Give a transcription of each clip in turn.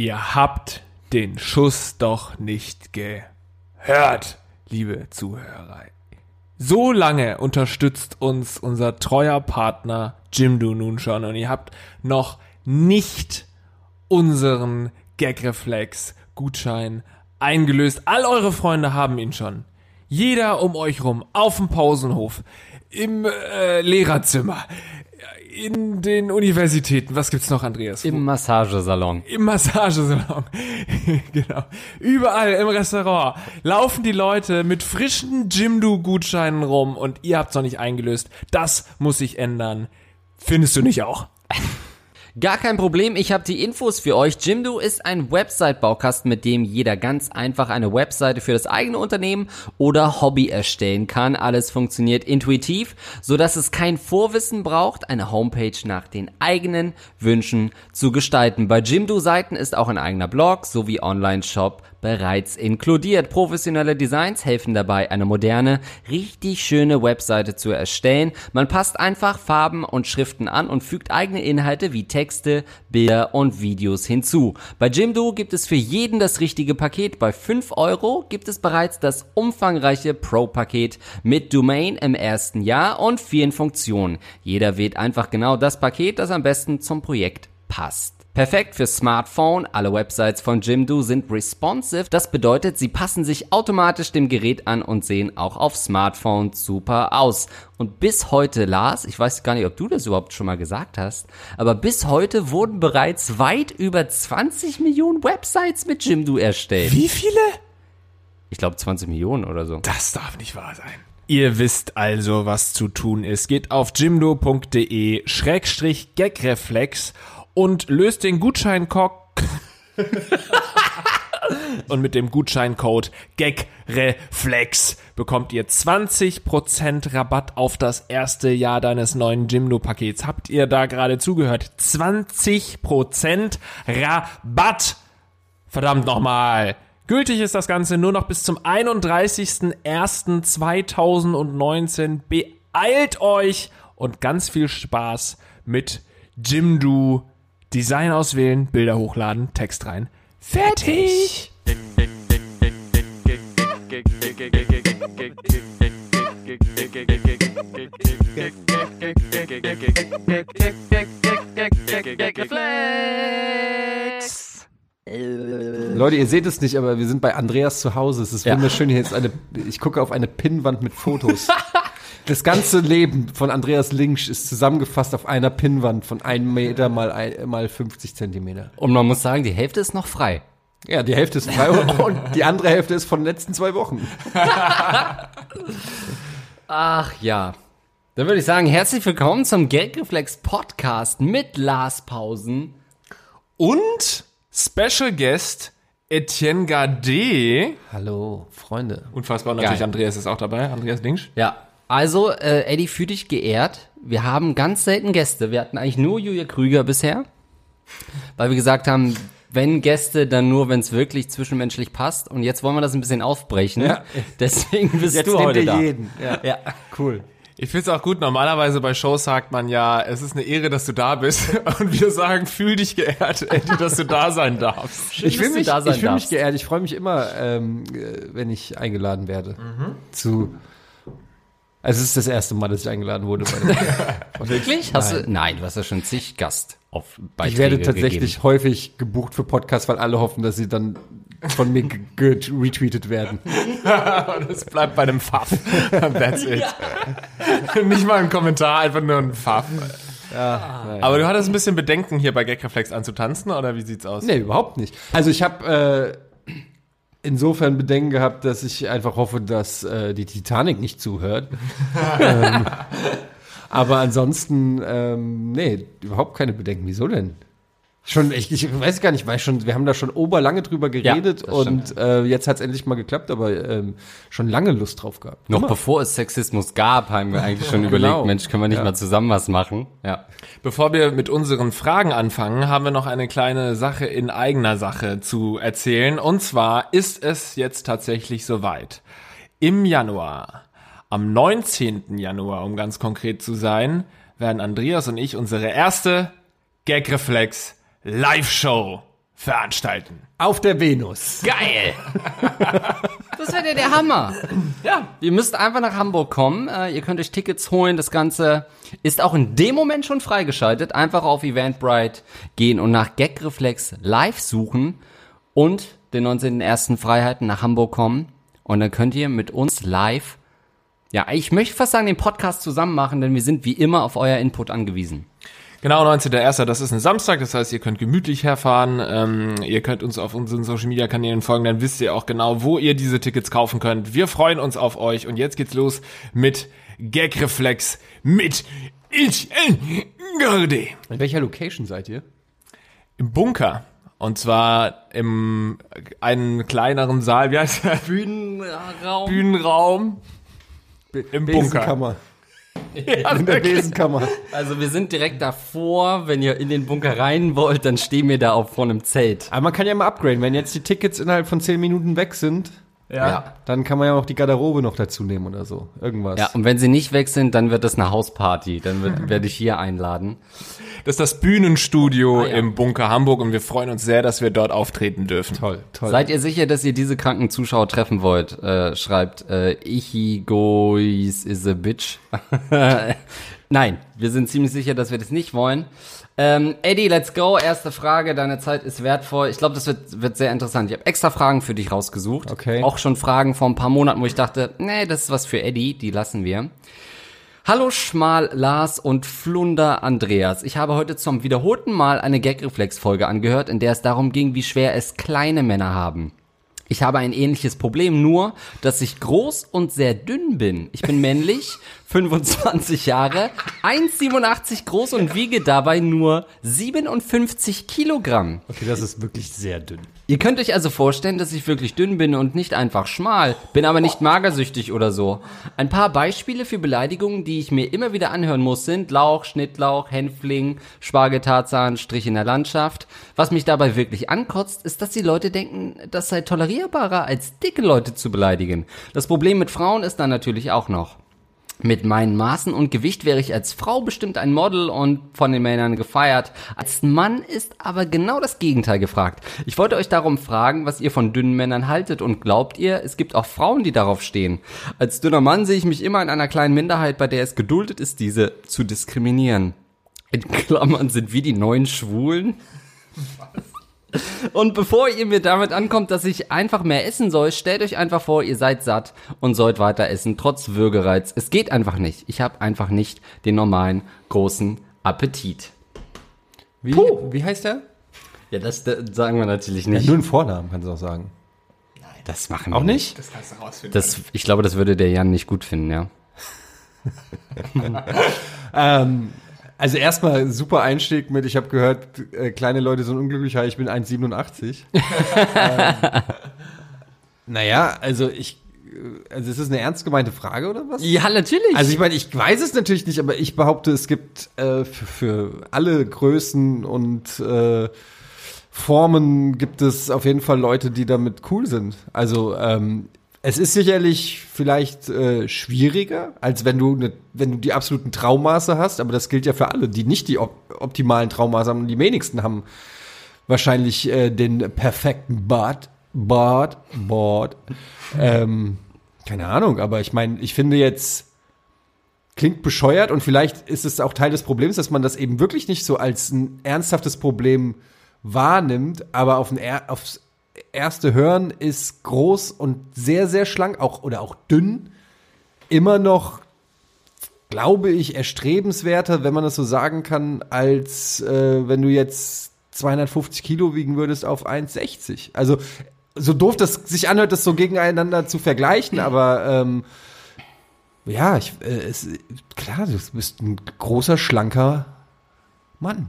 Ihr habt den Schuss doch nicht gehört, liebe Zuhörer. So lange unterstützt uns unser treuer Partner Jimdo nun schon und ihr habt noch nicht unseren Gagreflex Gutschein eingelöst. All eure Freunde haben ihn schon. Jeder um euch rum, auf dem Pausenhof, im äh, Lehrerzimmer, in den Universitäten. Was gibt's noch, Andreas? Im Massagesalon. Im Massagesalon. genau. Überall im Restaurant laufen die Leute mit frischen Jimdo-Gutscheinen rum und ihr habt's noch nicht eingelöst. Das muss sich ändern. Findest du nicht auch? Gar kein Problem, ich habe die Infos für euch. Jimdo ist ein Website-Baukasten, mit dem jeder ganz einfach eine Webseite für das eigene Unternehmen oder Hobby erstellen kann. Alles funktioniert intuitiv, so dass es kein Vorwissen braucht, eine Homepage nach den eigenen Wünschen zu gestalten. Bei Jimdo-Seiten ist auch ein eigener Blog sowie Online-Shop bereits inkludiert. Professionelle Designs helfen dabei, eine moderne, richtig schöne Webseite zu erstellen. Man passt einfach Farben und Schriften an und fügt eigene Inhalte wie Texte, Bilder und Videos hinzu. Bei Jimdo gibt es für jeden das richtige Paket. Bei 5 Euro gibt es bereits das umfangreiche Pro-Paket mit Domain im ersten Jahr und vielen Funktionen. Jeder wählt einfach genau das Paket, das am besten zum Projekt passt. Perfekt für Smartphone. Alle Websites von Jimdo sind responsive. Das bedeutet, sie passen sich automatisch dem Gerät an und sehen auch auf Smartphone super aus. Und bis heute, Lars, ich weiß gar nicht, ob du das überhaupt schon mal gesagt hast, aber bis heute wurden bereits weit über 20 Millionen Websites mit Jimdo erstellt. Wie viele? Ich glaube 20 Millionen oder so. Das darf nicht wahr sein. Ihr wisst also, was zu tun ist. Geht auf jimdo.de Schrägstrich Gagreflex und löst den Gutscheincode und mit dem Gutscheincode GAGREFLEX bekommt ihr 20% Rabatt auf das erste Jahr deines neuen Jimdo-Pakets. Habt ihr da gerade zugehört? 20% Rabatt! Verdammt nochmal! Gültig ist das Ganze nur noch bis zum 31.01.2019. Beeilt euch und ganz viel Spaß mit Jimdo Design auswählen, Bilder hochladen, Text rein. Fertig! Leute, ihr seht es nicht, aber wir sind bei Andreas zu Hause. Es ist wunderschön hier jetzt eine, ich gucke auf eine Pinnwand mit Fotos. das ganze Leben von Andreas Linksch ist zusammengefasst auf einer Pinnwand von 1 Meter mal, ein, mal 50 Zentimeter. Und man muss sagen, die Hälfte ist noch frei. Ja, die Hälfte ist frei und, und die andere Hälfte ist von den letzten zwei Wochen. Ach ja. Dann würde ich sagen, herzlich willkommen zum Geldreflex Podcast mit Lars Pausen. Und Special Guest Etienne Gade. Hallo, Freunde. Unfassbar, natürlich Geil. Andreas ist auch dabei. Andreas Linksch. Ja. Also, äh, Eddie, fühl dich geehrt. Wir haben ganz selten Gäste. Wir hatten eigentlich nur Julia Krüger bisher. Weil wir gesagt haben, wenn Gäste, dann nur, wenn es wirklich zwischenmenschlich passt. Und jetzt wollen wir das ein bisschen aufbrechen. Ja. Deswegen bist Jetzt du heute da. jeden. Ja. Ja. Cool. Ich find's auch gut. Normalerweise bei Shows sagt man ja, es ist eine Ehre, dass du da bist. Und wir sagen, fühl dich geehrt, Eddie, dass du da sein darfst. Schön, Ich fühle mich, da ich fühl mich geehrt. Ich freue mich immer, ähm, äh, wenn ich eingeladen werde. Zu. Also es ist das erste Mal, dass ich eingeladen wurde. Bei Wirklich? Hast du? Nein, du hast ja schon zig Gast auf Beiträge ich werde tatsächlich gegeben. häufig gebucht für Podcasts, weil alle hoffen, dass sie dann von mir retweetet werden. Und es bleibt bei einem Pfaff. That's it. Nicht mal ein Kommentar, einfach nur ein Pfaff. Aber du hattest ein bisschen Bedenken, hier bei Gagreflex anzutanzen, oder wie sieht's aus? Nee, überhaupt nicht. Also ich habe äh, insofern Bedenken gehabt, dass ich einfach hoffe, dass äh, die Titanic nicht zuhört. ähm, aber ansonsten, ähm, nee, überhaupt keine Bedenken. Wieso denn? Schon, ich, ich weiß gar nicht, weil schon, wir haben da schon oberlange drüber geredet das und äh, jetzt hat's endlich mal geklappt, aber ähm, schon lange Lust drauf gehabt. Noch Immer. bevor es Sexismus gab, haben wir eigentlich schon Genau. überlegt, Mensch, können wir nicht Ja. mal zusammen was machen? Ja. Bevor wir mit unseren Fragen anfangen, haben wir noch eine kleine Sache in eigener Sache zu erzählen. Und zwar ist es jetzt tatsächlich soweit. Im Januar, am 19. Januar, um ganz konkret zu sein, werden Andreas und ich unsere erste Gagreflex Live-Show veranstalten. Auf der Venus. Geil! Das wäre der Hammer. Ja, ihr müsst einfach nach Hamburg kommen. Äh, ihr könnt euch Tickets holen. Das Ganze ist auch in dem Moment schon freigeschaltet. Einfach auf Eventbrite gehen und nach Gagreflex live suchen und den 19.01. Freiheiten nach Hamburg kommen. Und dann könnt ihr mit uns live, ja, ich möchte fast sagen, den Podcast zusammen machen, denn wir sind wie immer auf euer Input angewiesen. Genau, 19.01. Das ist ein Samstag, das heißt, ihr könnt gemütlich herfahren. Ähm, ihr könnt uns auf unseren Social Media Kanälen folgen, dann wisst ihr auch genau, wo ihr diese Tickets kaufen könnt. Wir freuen uns auf euch und jetzt geht's los mit Gagreflex mit Ich Garde. In welcher Location seid ihr? Im Bunker. Und zwar im einen kleineren Saal, wie heißt der? Bühnenraum. Bühnenraum. Im Bunker. Ja, In der. Besenkammer. Also wir sind direkt davor. Wenn ihr in den Bunker rein wollt, dann stehen wir da auch vor einem Zelt. Aber man kann ja mal upgraden. Wenn jetzt die Tickets innerhalb von 10 Minuten weg sind, ja. dann kann man ja auch die Garderobe noch dazu nehmen oder so. Irgendwas. Ja, und wenn sie nicht weg sind, dann wird das eine Hausparty. Dann wird, werde ich hier einladen. Das ist das Bühnenstudio Ah, ja. im Bunker Hamburg und wir freuen uns sehr, dass wir dort auftreten dürfen. Toll, toll. Seid ihr sicher, dass ihr diese kranken Zuschauer treffen wollt? Äh, schreibt äh, Ichigois is a bitch. Nein, wir sind ziemlich sicher, dass wir das nicht wollen. Ähm, Eddie, let's go. Erste Frage. Deine Zeit ist wertvoll. Ich glaube, das wird, wird sehr interessant. Ich habe extra Fragen für dich rausgesucht. Okay. Auch schon Fragen vor ein paar Monaten, wo ich dachte, nee, das ist was für Eddie. Die lassen wir. Hallo Schmal, Lars und Flunder Andreas. Ich habe heute zum wiederholten Mal eine Gagreflex-Folge angehört, in der es darum ging, wie schwer es kleine Männer haben. Ich habe ein ähnliches Problem, nur, dass ich groß und sehr dünn bin. Ich bin männlich, 25 Jahre, 1,87 groß und wiege dabei nur 57 Kilogramm. Okay, das ist wirklich sehr dünn. Ihr könnt euch also vorstellen, dass ich wirklich dünn bin und nicht einfach schmal, bin aber nicht magersüchtig oder so. Ein paar Beispiele für Beleidigungen, die ich mir immer wieder anhören muss, sind Lauch, Schnittlauch, Hänfling, Spargeltarzan, Strich in der Landschaft. Was mich dabei wirklich ankotzt, ist, dass die Leute denken, das sei tolerierbarer, als dicke Leute zu beleidigen. Das Problem mit Frauen ist dann natürlich auch noch. Mit meinen Maßen und Gewicht wäre ich als Frau bestimmt ein Model und von den Männern gefeiert. Als Mann ist aber genau das Gegenteil gefragt. Ich wollte euch darum fragen, was ihr von dünnen Männern haltet und glaubt ihr, es gibt auch Frauen, die darauf stehen. Als dünner Mann sehe ich mich immer in einer kleinen Minderheit, bei der es geduldet ist, diese zu diskriminieren. In Klammern sind wir die neuen Schwulen. Und bevor ihr mir damit ankommt, dass ich einfach mehr essen soll, stellt euch einfach vor, ihr seid satt und sollt weiter essen, trotz Würgereiz. Es geht einfach nicht. Ich habe einfach nicht den normalen großen Appetit. Wie, wie heißt der? Ja, das, das sagen wir natürlich Ja, nicht. nur einen Vornamen, kannst du auch sagen. Das machen wir Auch nicht? Das kannst du rausfinden. Das, ich glaube, das würde der Jan nicht gut finden, ja. Ähm, also erstmal super Einstieg mit, ich habe gehört, äh, kleine Leute sind unglücklicher, ich bin 1,87. ähm, naja, also ich, äh, also ist das eine ernst gemeinte Frage oder was? Ja, natürlich. Also ich meine, ich weiß es natürlich nicht, aber ich behaupte, es gibt äh, für, für alle Größen und äh, Formen gibt es auf jeden Fall Leute, die damit cool sind. Also ähm, es ist sicherlich vielleicht äh, schwieriger, als wenn du ne, wenn du die absoluten Traumaße hast, aber das gilt ja für alle, die nicht die op optimalen Traumaße haben. Die wenigsten haben wahrscheinlich äh, den perfekten Bart, Bart, Bart. ähm, keine Ahnung, aber ich meine, ich finde jetzt klingt bescheuert und vielleicht ist es auch Teil des Problems, dass man das eben wirklich nicht so als ein ernsthaftes Problem wahrnimmt, aber auf ein aufs erste Hören ist groß und sehr, sehr schlank, auch oder auch dünn, immer noch, glaube ich, erstrebenswerter, wenn man das so sagen kann, als äh, wenn du jetzt 250 Kilo wiegen würdest auf 1,60. Also so doof das sich anhört, das so gegeneinander zu vergleichen, aber ähm, ja, ich, äh, es, klar, du bist ein großer, schlanker Mann.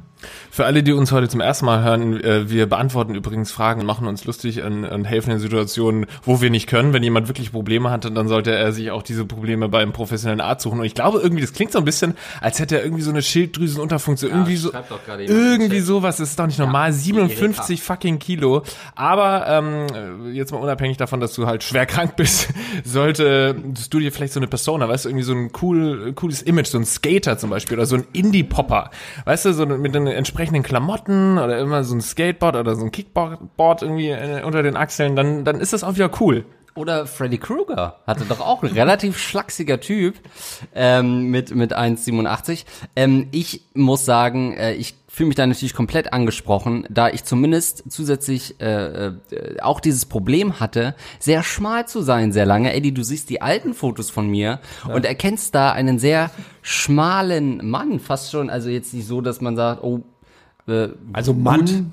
Für alle, die uns heute zum ersten Mal hören, äh, wir beantworten übrigens Fragen und machen uns lustig und, und helfen in Situationen, wo wir nicht können. Wenn jemand wirklich Probleme hat, dann sollte er sich auch diese Probleme beim professionellen Arzt suchen. Und ich glaube irgendwie, das klingt so ein bisschen, als hätte er irgendwie so eine Schilddrüsenunterfunktion. irgendwie so, irgendwie sowas. Das ist doch nicht normal. 57 fucking Kilo. Aber ähm, jetzt mal unabhängig davon, dass du halt schwer krank bist, sollte du dir vielleicht so eine Persona, weißt du, irgendwie so ein cool, cooles Image, so ein Skater zum Beispiel oder so ein Indie-Popper. Weißt du, so mit einem entsprechenden Klamotten oder immer so ein Skateboard oder so ein Kickboard irgendwie äh, unter den Achseln, dann, dann ist das auch wieder cool. Oder Freddy Krueger hatte doch auch ein relativ schlachsiger Typ ähm, mit mit 1,87. Ähm, ich muss sagen, äh, ich fühle mich da natürlich komplett angesprochen, da ich zumindest zusätzlich äh, äh, auch dieses Problem hatte, sehr schmal zu sein sehr lange. Eddie, du siehst die alten Fotos von mir und erkennst da einen sehr schmalen Mann, fast schon. Also jetzt nicht so, dass man sagt, oh, äh, Also Mann,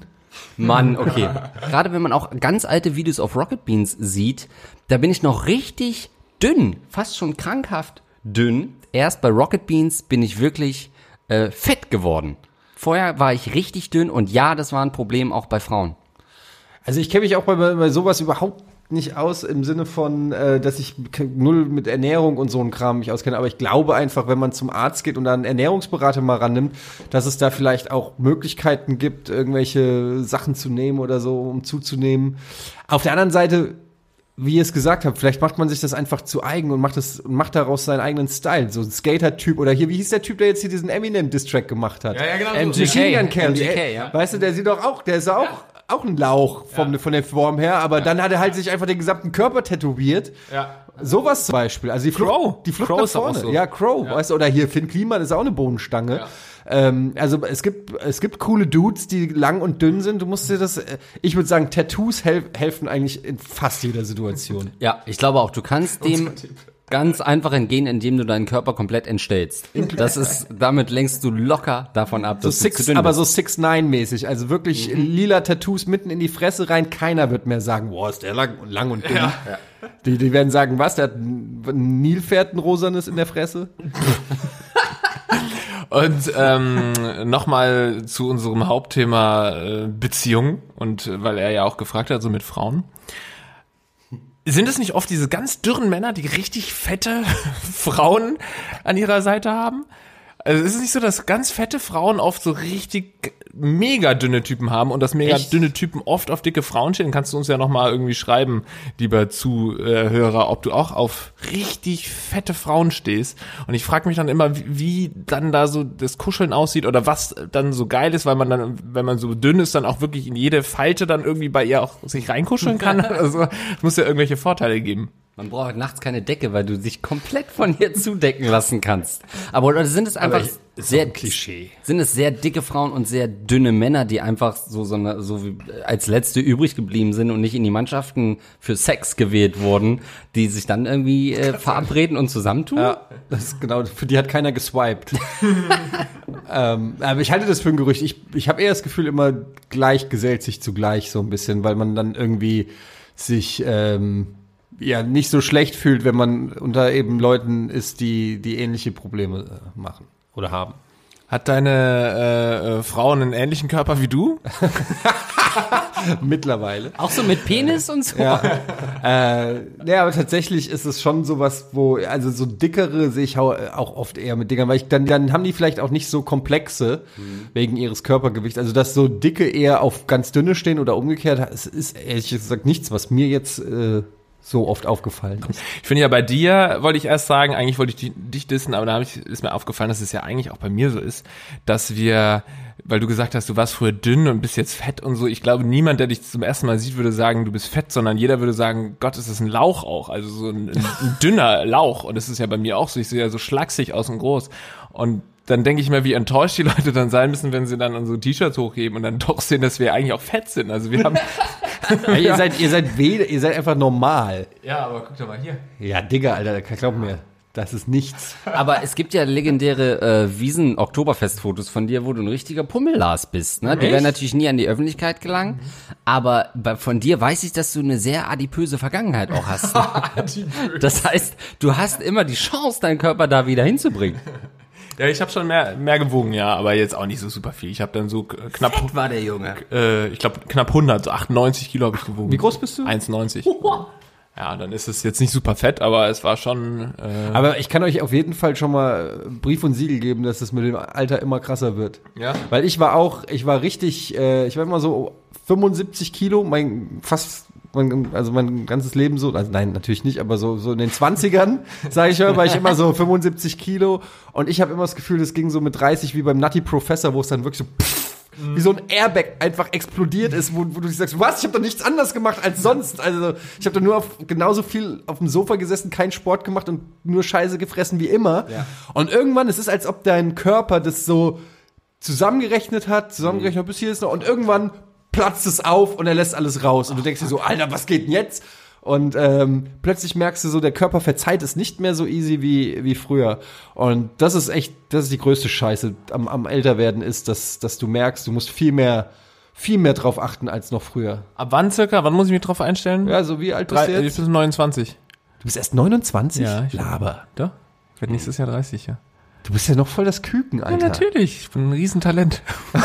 Mann, okay. Gerade wenn man auch ganz alte Videos auf Rocket Beans sieht, da bin ich noch richtig dünn, fast schon krankhaft dünn. Erst bei Rocket Beans bin ich wirklich äh, fett geworden. Vorher war ich richtig dünn und ja, das war ein Problem auch bei Frauen. Also ich kenne mich auch bei, bei sowas überhaupt nicht aus im Sinne von, äh, dass ich null mit Ernährung und so ein Kram mich auskenne. Aber ich glaube einfach, wenn man zum Arzt geht und da einen Ernährungsberater mal rannimmt, dass es da vielleicht auch Möglichkeiten gibt, irgendwelche Sachen zu nehmen oder so, um zuzunehmen. Auf der anderen Seite, wie ihr es gesagt habt, vielleicht macht man sich das einfach zu eigen und macht das macht daraus seinen eigenen Style. So ein Skater-Typ oder hier, wie hieß der Typ, der jetzt hier diesen Eminem-Distrack gemacht hat? genau. MGK. Gun Kelly. MGK, ey, ja. Weißt du, der sieht doch auch, der ist ja auch, auch ein Lauch vom, von der Form her, aber dann hat er halt sich einfach den gesamten Körper tätowiert. Ja. Sowas zum Beispiel. Also die Flucht, Crow. die Flucht Crow nach ist auch vorne. so. Ja, Crow, weißt du, oder hier Finn Kliman ist auch eine Bohnenstange. Ähm, also es gibt, es gibt coole Dudes, die lang und dünn sind. Du musst dir das, äh, ich würde sagen, Tattoos hel helfen eigentlich in fast jeder Situation. Ja, ich glaube auch, du kannst dem ganz einfach entgehen, indem du deinen Körper komplett entstellst. Das ist, damit lenkst du locker davon ab, So dass du six, zu dünn aber bist. so six nine mäßig, also wirklich lila Tattoos mitten in die Fresse rein. Keiner wird mehr sagen, boah, ist der lang, lang und dünn. Die, die werden sagen, was, der hat ein Nilpferd, ein rosanes in der Fresse? Und ähm, nochmal zu unserem Hauptthema äh, Beziehung und äh, weil er ja auch gefragt hat, so mit Frauen. Sind es nicht oft diese ganz dürren Männer, die richtig fette Frauen an ihrer Seite haben? Also ist es nicht so, dass ganz fette Frauen oft so richtig mega dünne Typen haben und dass mega Echt? dünne Typen oft auf dicke Frauen stehen? Kannst du uns ja nochmal irgendwie schreiben, lieber Zuhörer, ob du auch auf richtig fette Frauen stehst. Und ich frage mich dann immer, wie, wie dann da so das Kuscheln aussieht oder was dann so geil ist, weil man dann, wenn man so dünn ist, dann auch wirklich in jede Falte dann irgendwie bei ihr auch sich reinkuscheln kann. Also es muss ja irgendwelche Vorteile geben. Man braucht nachts keine Decke, weil du dich komplett von ihr zudecken lassen kannst. Aber oder sind es einfach ich- sehr ein Klischee. Sind es sehr dicke Frauen und sehr dünne Männer, die einfach so so, eine, so wie als letzte übrig geblieben sind und nicht in die Mannschaften für Sex gewählt wurden, die sich dann irgendwie äh, verabreden und zusammentun? Ja, das ist genau, für die hat keiner geswiped. ähm, aber ich halte das für ein Gerücht. Ich, ich habe eher das Gefühl, immer gleich gesellt sich zugleich so ein bisschen, weil man dann irgendwie sich ähm, ja nicht so schlecht fühlt, wenn man unter eben Leuten ist, die, die ähnliche Probleme äh, machen oder haben. Hat deine äh, äh, Frau einen ähnlichen Körper wie du? Mittlerweile. Auch so mit Penis und so? Ja. äh, ja, aber tatsächlich ist es schon sowas, wo, also so dickere sehe ich auch oft eher mit Dingern, weil ich dann, dann haben die vielleicht auch nicht so komplexe wegen ihres Körpergewichts. Also, dass so dicke eher auf ganz dünne stehen oder umgekehrt, es ist ehrlich gesagt nichts, was mir jetzt äh, so oft aufgefallen ist. Ich finde ja bei dir, wollte ich erst sagen, eigentlich wollte ich dich, dissen, aber da ich, ist mir aufgefallen, dass es ja eigentlich auch bei mir so ist, dass wir, weil du gesagt hast, du warst früher dünn und bist jetzt fett und so, ich glaube, niemand, der dich zum ersten Mal sieht, würde sagen, du bist fett, sondern jeder würde sagen, Gott, ist das ein Lauch auch, also so ein, ein, ein dünner Lauch. Und das ist ja bei mir auch so, ich sehe ja so schlaksig aus und groß. Und dann denke ich mir, wie enttäuscht die Leute dann sein müssen, wenn sie dann unsere T-Shirts hochheben und dann doch sehen, dass wir eigentlich auch fett sind. Also wir haben. Ja, ihr seid, ihr seid weder, ihr seid einfach normal. ja, aber guck doch mal hier. Ja, Digga, Alter, glaub mir, das ist nichts. Aber es gibt ja legendäre äh, Wiesen-Oktoberfest-Fotos von dir, wo du ein richtiger Pummellas bist. Ne? Die werden natürlich nie an die Öffentlichkeit gelangen. Aber bei, von dir weiß ich, dass du eine sehr adipöse Vergangenheit auch hast. das heißt, du hast immer die Chance, deinen Körper da wieder hinzubringen. Ja, ich habe schon mehr, mehr gewogen, ja, aber jetzt auch nicht so super viel. Ich habe dann so k- knapp, war der Junge. äh, ich glaube knapp 100, so 98 Kilo habe ich gewogen. Wie groß bist du? 1,90. Ja, dann ist es jetzt nicht super fett, aber es war schon. Äh, Aber ich kann euch auf jeden Fall schon mal Brief und Siegel geben, dass es mit dem Alter immer krasser wird. Ja. Weil ich war auch, ich war richtig, äh, ich war immer so 75 Kilo, mein fast, mein, also mein ganzes Leben so, also nein, natürlich nicht, aber so, so in den 20ern, sage ich mal, war ich immer so 75 Kilo und ich habe immer das Gefühl, das ging so mit 30 wie beim Nutty Professor, wo es dann wirklich so pff, wie so ein Airbag einfach explodiert ist, wo, wo du sagst, was, ich habe doch nichts anderes gemacht als sonst. Also ich habe da nur auf, genauso viel auf dem Sofa gesessen, keinen Sport gemacht und nur Scheiße gefressen wie immer. Ja. Und irgendwann, es ist, als ob dein Körper das so zusammengerechnet hat, zusammengerechnet bis hier ist noch, und irgendwann platzt es auf und er lässt alles raus. Und du denkst dir so, Alter, was geht denn jetzt? Und ähm, plötzlich merkst du so, der Körper verzeiht es nicht mehr so easy wie, wie früher. Und das ist echt, das ist die größte Scheiße am, am Älterwerden ist, dass, dass du merkst, du musst viel mehr, viel mehr drauf achten als noch früher. Ab wann circa? Wann muss ich mich drauf einstellen? Ja, so wie alt bist Drei, du ich jetzt? bin 29. Du bist erst 29? Ja, ich- Laber. Doch? Ich werde nächstes Jahr 30, ja. Du bist ja noch voll das Küken, Ja, Alter. natürlich. Ich bin ein Riesentalent.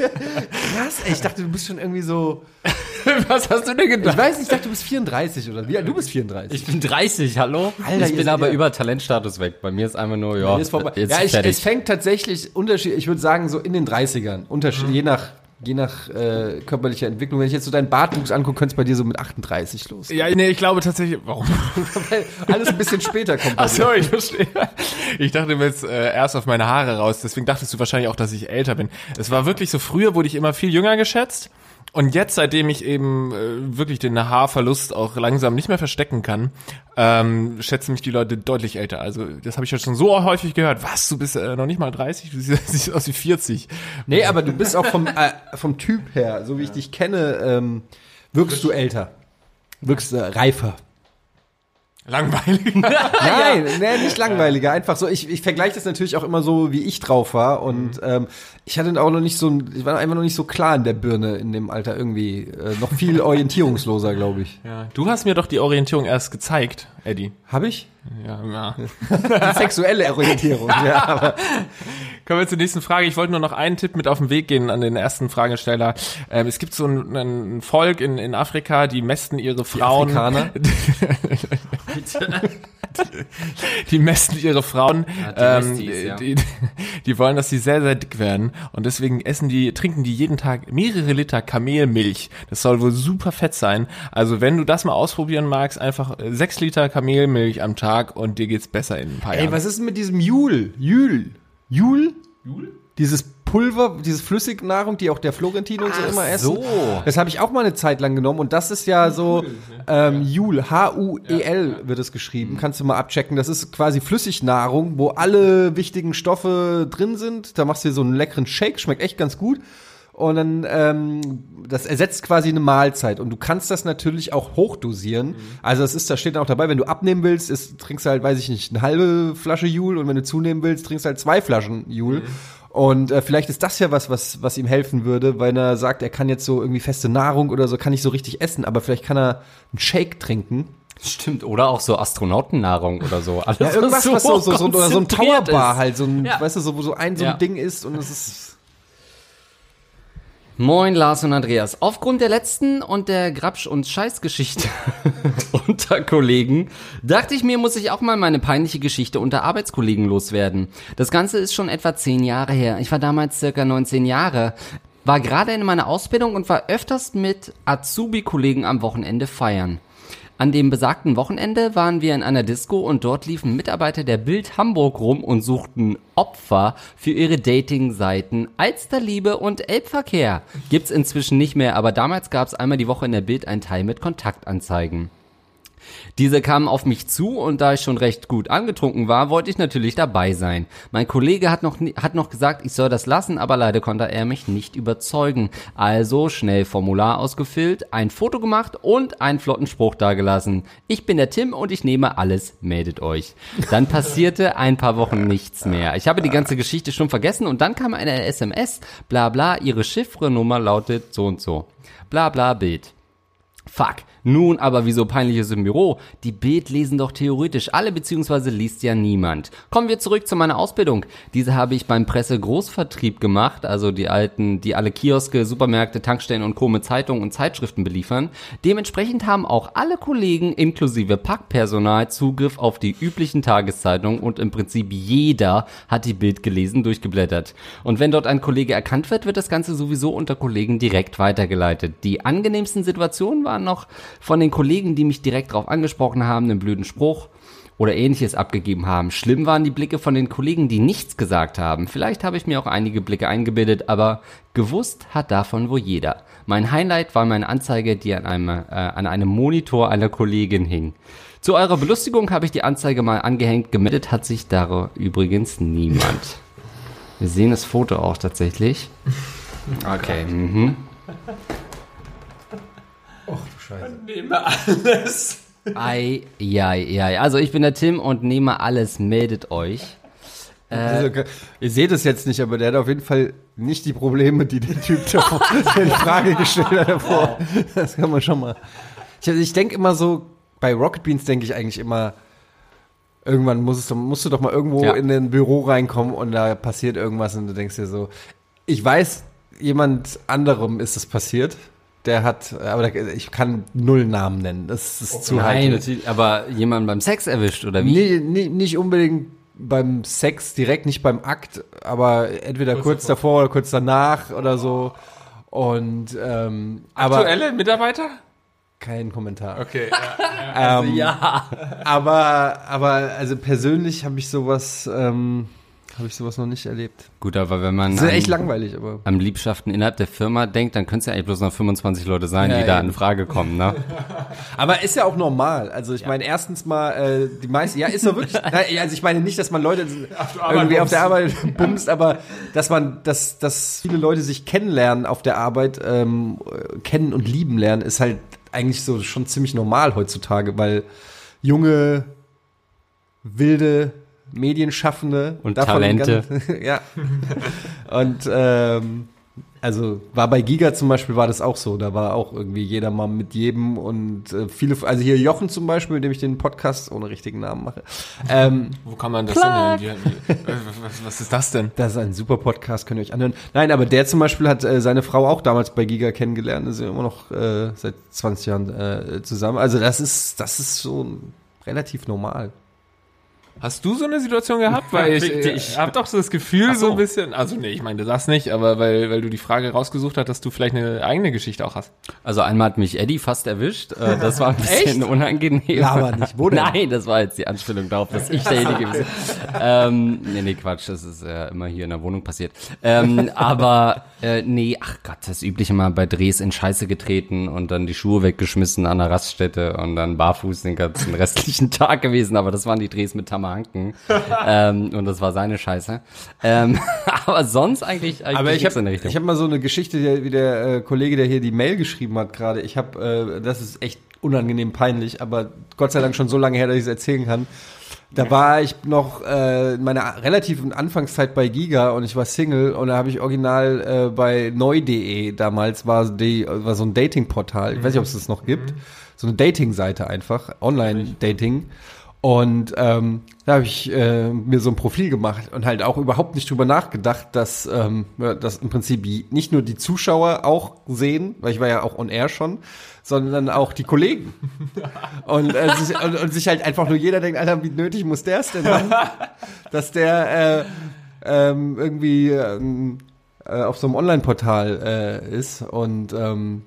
Krass, ey, ich dachte, du bist schon irgendwie so. Was hast du denn Ich weiß nicht, ich dachte, du bist 34 oder wie? Du bist 34. Ich bin 30, hallo? Alter, ich bin aber ja- über Talentstatus weg. Bei mir ist einfach nur, ja, ist vorbei. jetzt ja, ich, fertig. es fängt tatsächlich Unterschied, ich würde sagen, so in den 30ern. Unterschied, je nach, je nach äh, körperlicher Entwicklung. Wenn ich jetzt so deinen Bartwuchs angucke, könnte es bei dir so mit 38 los. Ja, nee, ich glaube tatsächlich. Warum? Weil alles ein bisschen später kommt bei Ach dir. so, ich verstehe. Ich dachte mir jetzt äh, erst auf meine Haare raus, deswegen dachtest du wahrscheinlich auch, dass ich älter bin. Es war wirklich so, früher wurde ich immer viel jünger geschätzt. Und jetzt, seitdem ich eben äh, wirklich den Haarverlust auch langsam nicht mehr verstecken kann, ähm, schätzen mich die Leute deutlich älter. Also das habe ich ja schon so häufig gehört. Was, du bist äh, noch nicht mal 30? Du siehst, siehst aus wie 40. Nee, aber du bist auch vom, äh, vom Typ her, so wie ich dich kenne, ähm, wirkst du älter. Wirkst äh, reifer. Langweilig. Nein, nee, nicht langweiliger. Einfach so, ich, ich vergleiche das natürlich auch immer so, wie ich drauf war. Und ähm, ich hatte auch noch nicht so, ein- ich war einfach noch nicht so klar in der Birne in dem Alter irgendwie. Äh, noch viel orientierungsloser, glaube ich. Ja, du hast mir doch die Orientierung erst gezeigt, Eddie. Habe ich? Ja, ja. Die sexuelle Orientierung, ja. Aber Kommen wir zur nächsten Frage. Ich wollte nur noch einen Tipp mit auf den Weg gehen an den ersten Fragesteller. Ähm, es gibt so ein, ein Volk in, in Afrika, die mästen ihre Frauen. Afrikaner? die mästen ihre Frauen. Ja, die ähm, Mestis, ja. die, die wollen, dass sie sehr, sehr dick werden. Und deswegen essen die, trinken die jeden Tag mehrere Liter Kamelmilch. Das soll wohl super fett sein. Also wenn du das mal ausprobieren magst, einfach äh, sechs Liter Kamelmilch am Tag und dir geht's besser in ein paar ey, Jahren. was ist denn mit diesem Jul? Jul? Jul? Jul? Dieses Pulver, diese Flüssignahrung, die auch der Florentin und so immer essen. so. Das habe ich auch mal eine Zeit lang genommen und das ist ja so ähm, Jul, H-U-E-L wird es geschrieben. Kannst du mal abchecken. Das ist quasi Flüssignahrung, wo alle wichtigen Stoffe drin sind. Da machst du dir so einen leckeren Shake, schmeckt echt ganz gut. Und dann, ähm, das ersetzt quasi eine Mahlzeit. Und du kannst das natürlich auch hochdosieren. Also es ist, da steht auch dabei, wenn du abnehmen willst, ist, trinkst du halt, weiß ich nicht, eine halbe Flasche Jul. Und wenn du zunehmen willst, trinkst du halt zwei Flaschen Jul. Und äh, vielleicht ist das ja was, was, was ihm helfen würde, weil er sagt, er kann jetzt so irgendwie feste Nahrung oder so, kann nicht so richtig essen, aber vielleicht kann er einen Shake trinken. Stimmt, oder auch so Astronautennahrung oder so. Alles, Ja, irgendwas, was so, so, so, oder so ein Powerbar ist. halt, so ein, Ja. weißt du, so, wo so ein, so ein Ja. Ding ist und es ist. Moin Lars und Andreas. Aufgrund der letzten und der Grabsch- und Scheißgeschichte unter Kollegen dachte ich mir, muss ich auch mal meine peinliche Geschichte unter Arbeitskollegen loswerden. Das Ganze ist schon etwa zehn Jahre her. Ich war damals circa 19 Jahre, war gerade in meiner Ausbildung und war öfters mit Azubi-Kollegen am Wochenende feiern. An dem besagten Wochenende waren wir in einer Disco und dort liefen Mitarbeiter der Bild Hamburg rum und suchten Opfer für ihre Dating-Seiten Alsterliebe und Elbverkehr. Gibt's inzwischen nicht mehr, aber damals gab's einmal die Woche in der Bild einen Teil mit Kontaktanzeigen. Diese kamen auf mich zu und da ich schon recht gut angetrunken war, wollte ich natürlich dabei sein. Mein Kollege hat noch, hat noch gesagt, ich soll das lassen, aber leider konnte er mich nicht überzeugen. Also schnell Formular ausgefüllt, ein Foto gemacht und einen flotten Spruch dagelassen. Ich bin der Tim und ich nehme alles, meldet euch. Dann passierte ein paar Wochen nichts mehr. Ich habe die ganze Geschichte schon vergessen und dann kam eine SMS, bla bla, ihre Chiffrenummer lautet so und so. Bla bla Bild. Fuck. Nun aber wieso peinliches im Büro? Die Bild lesen doch theoretisch alle beziehungsweise liest ja niemand. Kommen wir zurück zu meiner Ausbildung. Diese habe ich beim Pressegroßvertrieb gemacht, also die alten, die alle Kioske, Supermärkte, Tankstellen und Co. mit Zeitungen und Zeitschriften beliefern. Dementsprechend haben auch alle Kollegen inklusive Packpersonal Zugriff auf die üblichen Tageszeitungen und im Prinzip jeder hat die Bild gelesen, durchgeblättert. Und wenn dort ein Kollege erkannt wird, wird das Ganze sowieso unter Kollegen direkt weitergeleitet. Die angenehmsten Situationen waren noch von den Kollegen, die mich direkt darauf angesprochen haben, einen blöden Spruch oder ähnliches abgegeben haben. Schlimm waren die Blicke von den Kollegen, die nichts gesagt haben. Vielleicht habe ich mir auch einige Blicke eingebildet, aber gewusst hat davon wohl jeder. Mein Highlight war meine Anzeige, die an einem, äh, an einem Monitor einer Kollegin hing. Zu eurer Belustigung habe ich die Anzeige mal angehängt. Gemeldet hat sich da übrigens niemand. Wir sehen das Foto auch tatsächlich. Okay. Mhm. Nehme alles. Ei, ei, ei. Also ich bin der Tim und nehme alles, meldet euch. Also, ihr seht es jetzt nicht, aber der hat auf jeden Fall nicht die Probleme, die der Typ davor, der die Frage gestellt hat davor. Das kann man schon mal. Ich, also ich denke immer so, bei Rocket Beans denke ich eigentlich immer, irgendwann musst du, musst du doch mal irgendwo Ja. in ein Büro reinkommen und da passiert irgendwas und du denkst dir so, ich weiß, jemand anderem ist es passiert. Der hat, aber der, ich kann null Namen nennen. Das ist zu Nein, heikel. natürlich, aber jemanden beim Sex erwischt, oder wie? Nee, nee, nicht unbedingt beim Sex, direkt nicht beim Akt, aber entweder kurz, davor oder kurz danach oder so. Und ähm, aber Aktuelle Mitarbeiter? kein Kommentar. Okay. Ja. Ähm, Ja. Aber aber also persönlich habe ich sowas ähm, habe ich sowas noch nicht erlebt. Gut, aber wenn man Das ist an, echt langweilig, aber am Liebschaften innerhalb der Firma denkt, dann können es ja eigentlich bloß noch 25 Leute sein, Ja, die da eben. in Frage kommen, ne? Aber ist ja auch normal. Also ich meine, erstens mal, äh, die meisten, ja, ist doch wirklich, also ich meine nicht, dass man Leute irgendwie auf der Arbeit bumst, aber dass man, dass, dass viele Leute sich kennenlernen auf der Arbeit, ähm, äh, kennen und lieben lernen, ist halt eigentlich so schon ziemlich normal heutzutage, weil junge, wilde Medienschaffende Und davon Talente. ganz- ja. Und ähm, also war bei Giga zum Beispiel war das auch so. Da war auch irgendwie jeder mal mit jedem und äh, viele, also hier Jochen zum Beispiel, mit dem ich den Podcast ohne richtigen Namen mache. Ähm, Wo kann man das denn hören? Wie- Was, was ist das denn? das ist ein super Podcast, könnt ihr euch anhören. Nein, aber der zum Beispiel hat äh, seine Frau auch damals bei Giga kennengelernt. Da sind immer noch äh, seit 20 Jahren äh, zusammen. Also das ist, das ist so relativ normal. Hast du so eine Situation gehabt? Weil ich, Fick ich habe doch so das Gefühl so. so. ein bisschen, also nee, ich meine das nicht, aber weil, weil du die Frage rausgesucht hast, dass du vielleicht eine eigene Geschichte auch hast. Also einmal hat mich Eddie fast erwischt. Äh, das war ein bisschen unangenehm. Laber nicht. Wo denn? Nein, das war jetzt die Anspielung darauf, dass ich derjenige bin. ähm, nee, nee, Quatsch. Das ist ja immer hier in der Wohnung passiert. Ähm, aber äh, nee, ach Gott, das übliche mal bei Drehs in Scheiße getreten und dann die Schuhe weggeschmissen an der Raststätte und dann barfuß den ganzen restlichen Tag gewesen. Aber das waren die Drehs mit Tamahanken. ähm, und das war seine Scheiße. Ähm, aber sonst eigentlich, eigentlich Aber ich habe in der Richtung. ich hab mal so eine Geschichte, wie der äh, Kollege, der hier die Mail geschrieben hat gerade. Ich habe, äh, das ist echt unangenehm peinlich, aber Gott sei Dank schon so lange her, dass ich es erzählen kann. Da war ich noch äh, in meiner relativen Anfangszeit bei Giga und ich war Single und da habe ich original äh, bei neu.de damals war die war so ein Dating-Portal. Ich weiß nicht, ob es das noch gibt. So eine Dating-Seite einfach, Online-Dating. Und ähm, da habe ich äh, mir so ein Profil gemacht und halt auch überhaupt nicht drüber nachgedacht, dass ähm, ja, das im Prinzip nicht nur die Zuschauer auch sehen, weil ich war ja auch on air schon, sondern auch die Kollegen. Und, äh, sich, und, und sich halt einfach nur jeder denkt, Alter, wie nötig muss der es denn machen, dass der äh, ähm, irgendwie ähm, äh, auf so einem Online-Portal äh, ist und ähm,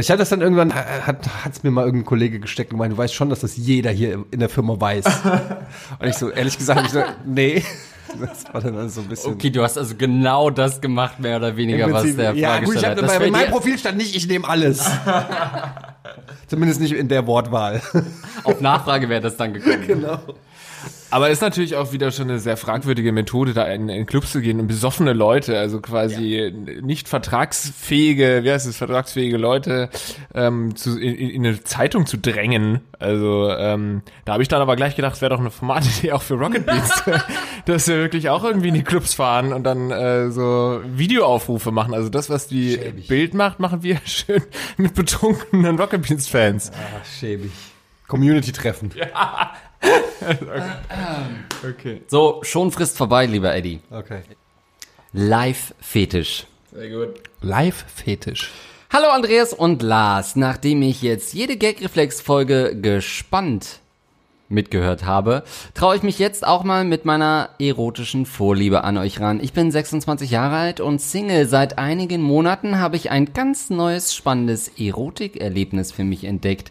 ich hatte das dann irgendwann, äh, hat hat's mir mal irgendein Kollege gesteckt und gemeint, du weißt schon, dass das jeder hier in der Firma weiß. und ich so, ehrlich gesagt, ich so, nee. Das war dann also so ein bisschen. Okay, du hast also genau das gemacht, mehr oder weniger, was der ja, gut, ich hab, hat. Bei, meinem Profil stand nicht, ich nehme alles. Zumindest nicht in der Wortwahl. auf Nachfrage wäre das dann gekommen. genau. Aber ist natürlich auch wieder schon eine sehr fragwürdige Methode, da in, in Clubs zu gehen und besoffene Leute, also quasi nicht vertragsfähige, wie heißt es, vertragsfähige Leute ähm, zu, in, in eine Zeitung zu drängen. Also ähm, da habe ich dann aber gleich gedacht, es wäre doch eine Formatidee auch für Rocket Beats, dass wir wirklich auch irgendwie in die Clubs fahren und dann äh, so Videoaufrufe machen. Also das, was die Schäbig. Bild macht, machen wir schön mit betrunkenen Rocket Beats Fans. Ach, schäbig. Community-Treffen. Okay. So, schon Frist vorbei, lieber Eddie. Okay. Live-Fetisch. Sehr gut. Live-Fetisch. Hallo Andreas und Lars. Nachdem ich jetzt jede Gag-Reflex-Folge gespannt mitgehört habe, traue ich mich jetzt auch mal mit meiner erotischen Vorliebe an euch ran. Ich bin 26 Jahre alt und Single. Seit einigen Monaten habe ich ein ganz neues, spannendes Erotikerlebnis für mich entdeckt.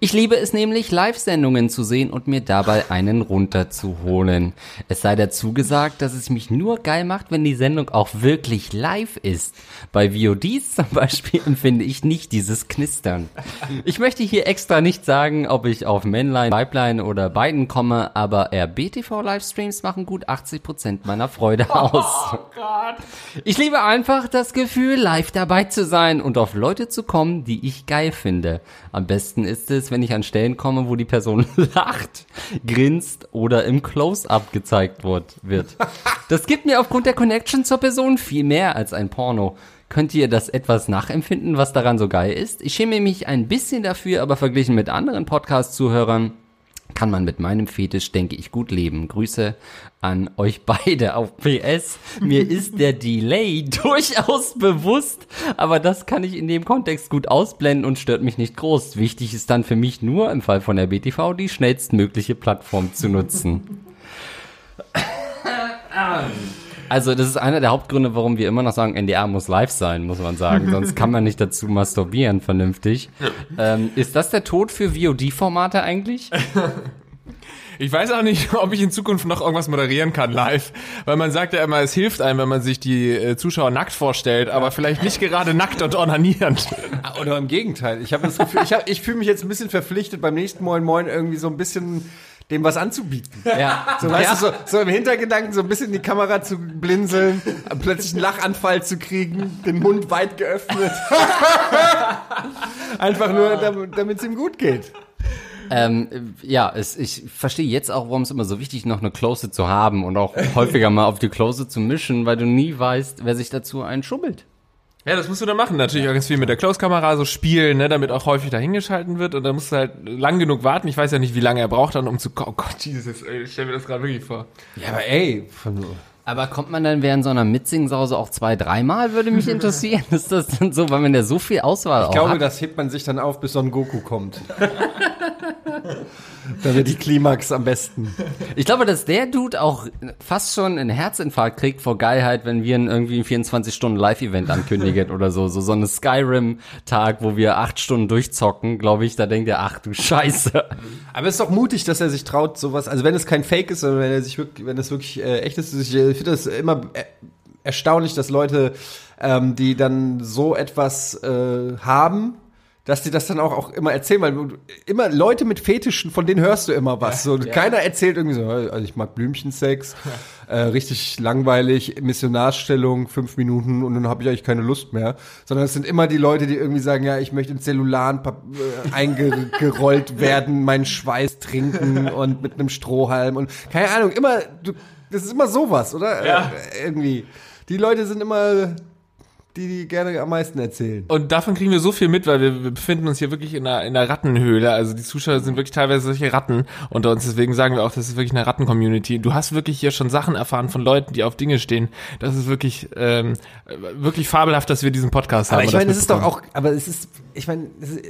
Ich liebe es nämlich, Live-Sendungen zu sehen und mir dabei einen runterzuholen. Es sei dazu gesagt, dass es mich nur geil macht, wenn die Sendung auch wirklich live ist. Bei VODs zum Beispiel empfinde ich nicht dieses Knistern. Ich möchte hier extra nicht sagen, ob ich auf Männlein, Weiblein oder beiden komme, aber RBTV-Livestreams machen gut 80% meiner Freude aus. Ich liebe einfach das Gefühl, live dabei zu sein und auf Leute zu kommen, die ich geil finde. Am besten ist es, wenn ich an Stellen komme, wo die Person lacht, grinst oder im Close-Up gezeigt wird. wird. Das gibt mir aufgrund der Connection zur Person viel mehr als ein Porno. Könnt ihr das etwas nachempfinden, was daran so geil ist? Ich schäme mich ein bisschen dafür, aber verglichen mit anderen Podcast-Zuhörern kann man mit meinem Fetisch, denke ich, gut leben. Grüße an euch beide auf PS. Mir ist der Delay durchaus bewusst, aber das kann ich in dem Kontext gut ausblenden und stört mich nicht groß. Wichtig ist dann für mich nur im Fall von der BTV die schnellstmögliche Plattform zu nutzen. Also das ist einer der Hauptgründe, warum wir immer noch sagen, NDR muss live sein, muss man sagen. Sonst kann man nicht dazu masturbieren vernünftig. Ähm, ist das der Tod für VOD-Formate eigentlich? Ich weiß auch nicht, ob ich in Zukunft noch irgendwas moderieren kann live, weil man sagt ja immer, es hilft einem, wenn man sich die äh, Zuschauer nackt vorstellt, aber vielleicht nicht gerade nackt und ornanierend. Oder im Gegenteil. Ich habe das Gefühl, ich, hab, ich fühle mich jetzt ein bisschen verpflichtet, beim nächsten Moin Moin irgendwie so ein bisschen dem was anzubieten. Ja. So, weißt du, so, so im Hintergedanken so ein bisschen in die Kamera zu blinzeln, plötzlich einen Lachanfall zu kriegen, den Mund weit geöffnet. Einfach nur, damit es ihm gut geht. Ähm, ja, es, ich verstehe jetzt auch, warum es immer so wichtig ist, noch eine Close zu haben und auch häufiger mal auf die Close zu mischen, weil du nie weißt, wer sich dazu einschubbelt. Ja, das musst du dann machen. Natürlich auch ganz viel mit der Close-Kamera so spielen, ne, damit auch häufig dahingeschalten wird. Und dann musst du halt lang genug warten. Ich weiß ja nicht, wie lange er braucht dann, um zu... Oh Gott, Jesus, ey, ich stell mir das gerade wirklich vor. Ja, aber ey, von, Aber kommt man dann während so einer Mitsing-Sause auch zwei, dreimal, würde mich interessieren. Ist das dann so, weil man ja so viel Auswahl ich auch glaube, hat? das hebt man sich dann auf, bis Son Goku kommt. da wird die Klimax am besten. Ich glaube, dass der Dude auch fast schon einen Herzinfarkt kriegt vor Geilheit, wenn wir irgendwie ein 24-Stunden-Live-Event ankündigen oder so. So, so eine Skyrim-Tag, wo wir acht Stunden durchzocken, glaube ich, da denkt er, ach du Scheiße. Aber es ist doch mutig, dass er sich traut, sowas, also wenn es kein Fake ist, sondern wenn er sich wirklich, wenn es wirklich äh, echt ist, ich finde das immer äh, erstaunlich, dass Leute, ähm, die dann so etwas äh, haben, dass die das dann auch, auch immer erzählen, weil immer Leute mit Fetischen, von denen hörst du immer was. So, Keiner erzählt irgendwie so, also ich mag Blümchensex, äh, richtig langweilig, Missionarstellung, fünf Minuten und dann habe ich eigentlich keine Lust mehr. Sondern es sind immer die Leute, die irgendwie sagen, ja, ich möchte in Zellularen äh, eingerollt werden, meinen Schweiß trinken und mit einem Strohhalm und keine Ahnung, immer, du, das ist immer sowas, oder? Ja. Äh, irgendwie. Die Leute sind immer die, die gerne am meisten erzählen. Und davon kriegen wir so viel mit, weil wir, wir befinden uns hier wirklich in einer, in einer Rattenhöhle. Also die Zuschauer sind wirklich teilweise solche Ratten unter uns. Deswegen sagen wir auch, das ist wirklich eine Ratten-Community. Du hast wirklich hier schon Sachen erfahren von Leuten, die auf Dinge stehen. Das ist wirklich, ähm, wirklich fabelhaft, dass wir diesen Podcast Aber haben. ich meine, es ist doch auch, aber es ist, ich meine,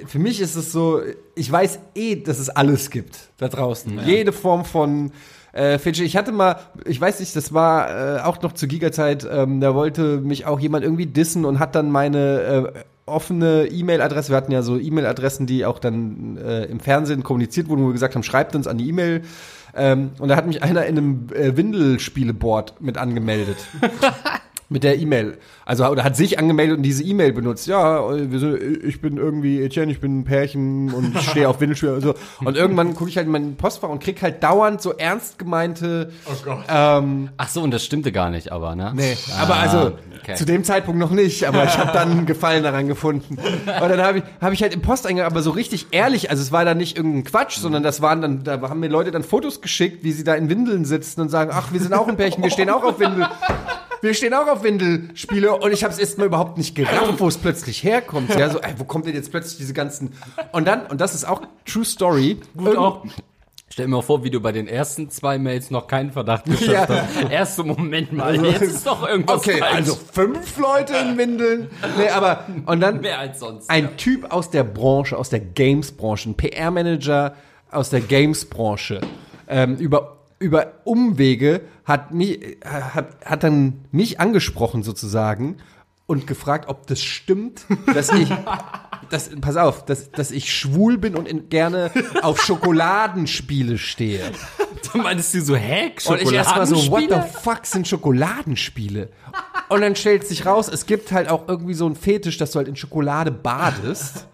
für mich ist es so, ich weiß eh, dass es alles gibt da draußen. Jede Form von äh, Fidget. Ich hatte mal, ich weiß nicht, das war äh, auch noch zur Giga-Zeit, ähm, da wollte mich auch jemand irgendwie dissen und hat dann meine äh, offene E-Mail-Adresse, wir hatten ja so E-Mail-Adressen, die auch dann äh, im Fernsehen kommuniziert wurden, wo wir gesagt haben, schreibt uns an die E-Mail. Ähm, und da hat mich einer in einem äh, Windelspieleboard mit angemeldet. mit der E-Mail. Also oder hat sich angemeldet und diese E-Mail benutzt. Ja, sind, ich bin irgendwie Etienne, ich bin ein Pärchen und ich stehe auf Windelspiel und so. Und irgendwann gucke ich halt in meinen Postfach und krieg halt dauernd so ernst gemeinte. Ähm, Ach so, und das stimmte gar nicht, aber, ne? nee, aber also okay. zu dem Zeitpunkt noch nicht. Aber ich habe dann einen Gefallen daran gefunden. Und dann habe ich, hab ich halt im Posteingang, aber so richtig ehrlich. Also es war da nicht irgendein Quatsch, sondern das waren dann, da haben mir Leute dann Fotos geschickt, wie sie da in Windeln sitzen und sagen, ach, wir sind auch ein Pärchen, wir stehen auch auf Windel. Wir stehen auch auf Windelspiele und ich habe es erstmal überhaupt nicht gerafft, wo es plötzlich herkommt. Ja, so, ey, wo kommt denn jetzt plötzlich diese ganzen und dann und das ist auch True Story. Gut auch. Stell mir mal vor, wie du bei den ersten zwei Mails noch keinen Verdacht geschöpft Ja. hast. Erste Moment mal, jetzt ist doch irgendwas Okay, falsch. also fünf Leute in Windeln. Nee, aber und dann mehr als sonst. ein Typ aus der Branche, aus der Games-Branche, ein PR-Manager aus der Games-Branche ähm, über über Umwege hat mich äh, hat, hat dann mich angesprochen sozusagen und gefragt, ob das stimmt, dass ich das, pass auf, dass, dass ich schwul bin und in, gerne auf Schokoladenspiele stehe. Meinst du so, hä? Und ich erstmal so, what the fuck sind Schokoladenspiele? Und dann stellt sich raus, es gibt halt auch irgendwie so einen Fetisch, dass du halt in Schokolade badest.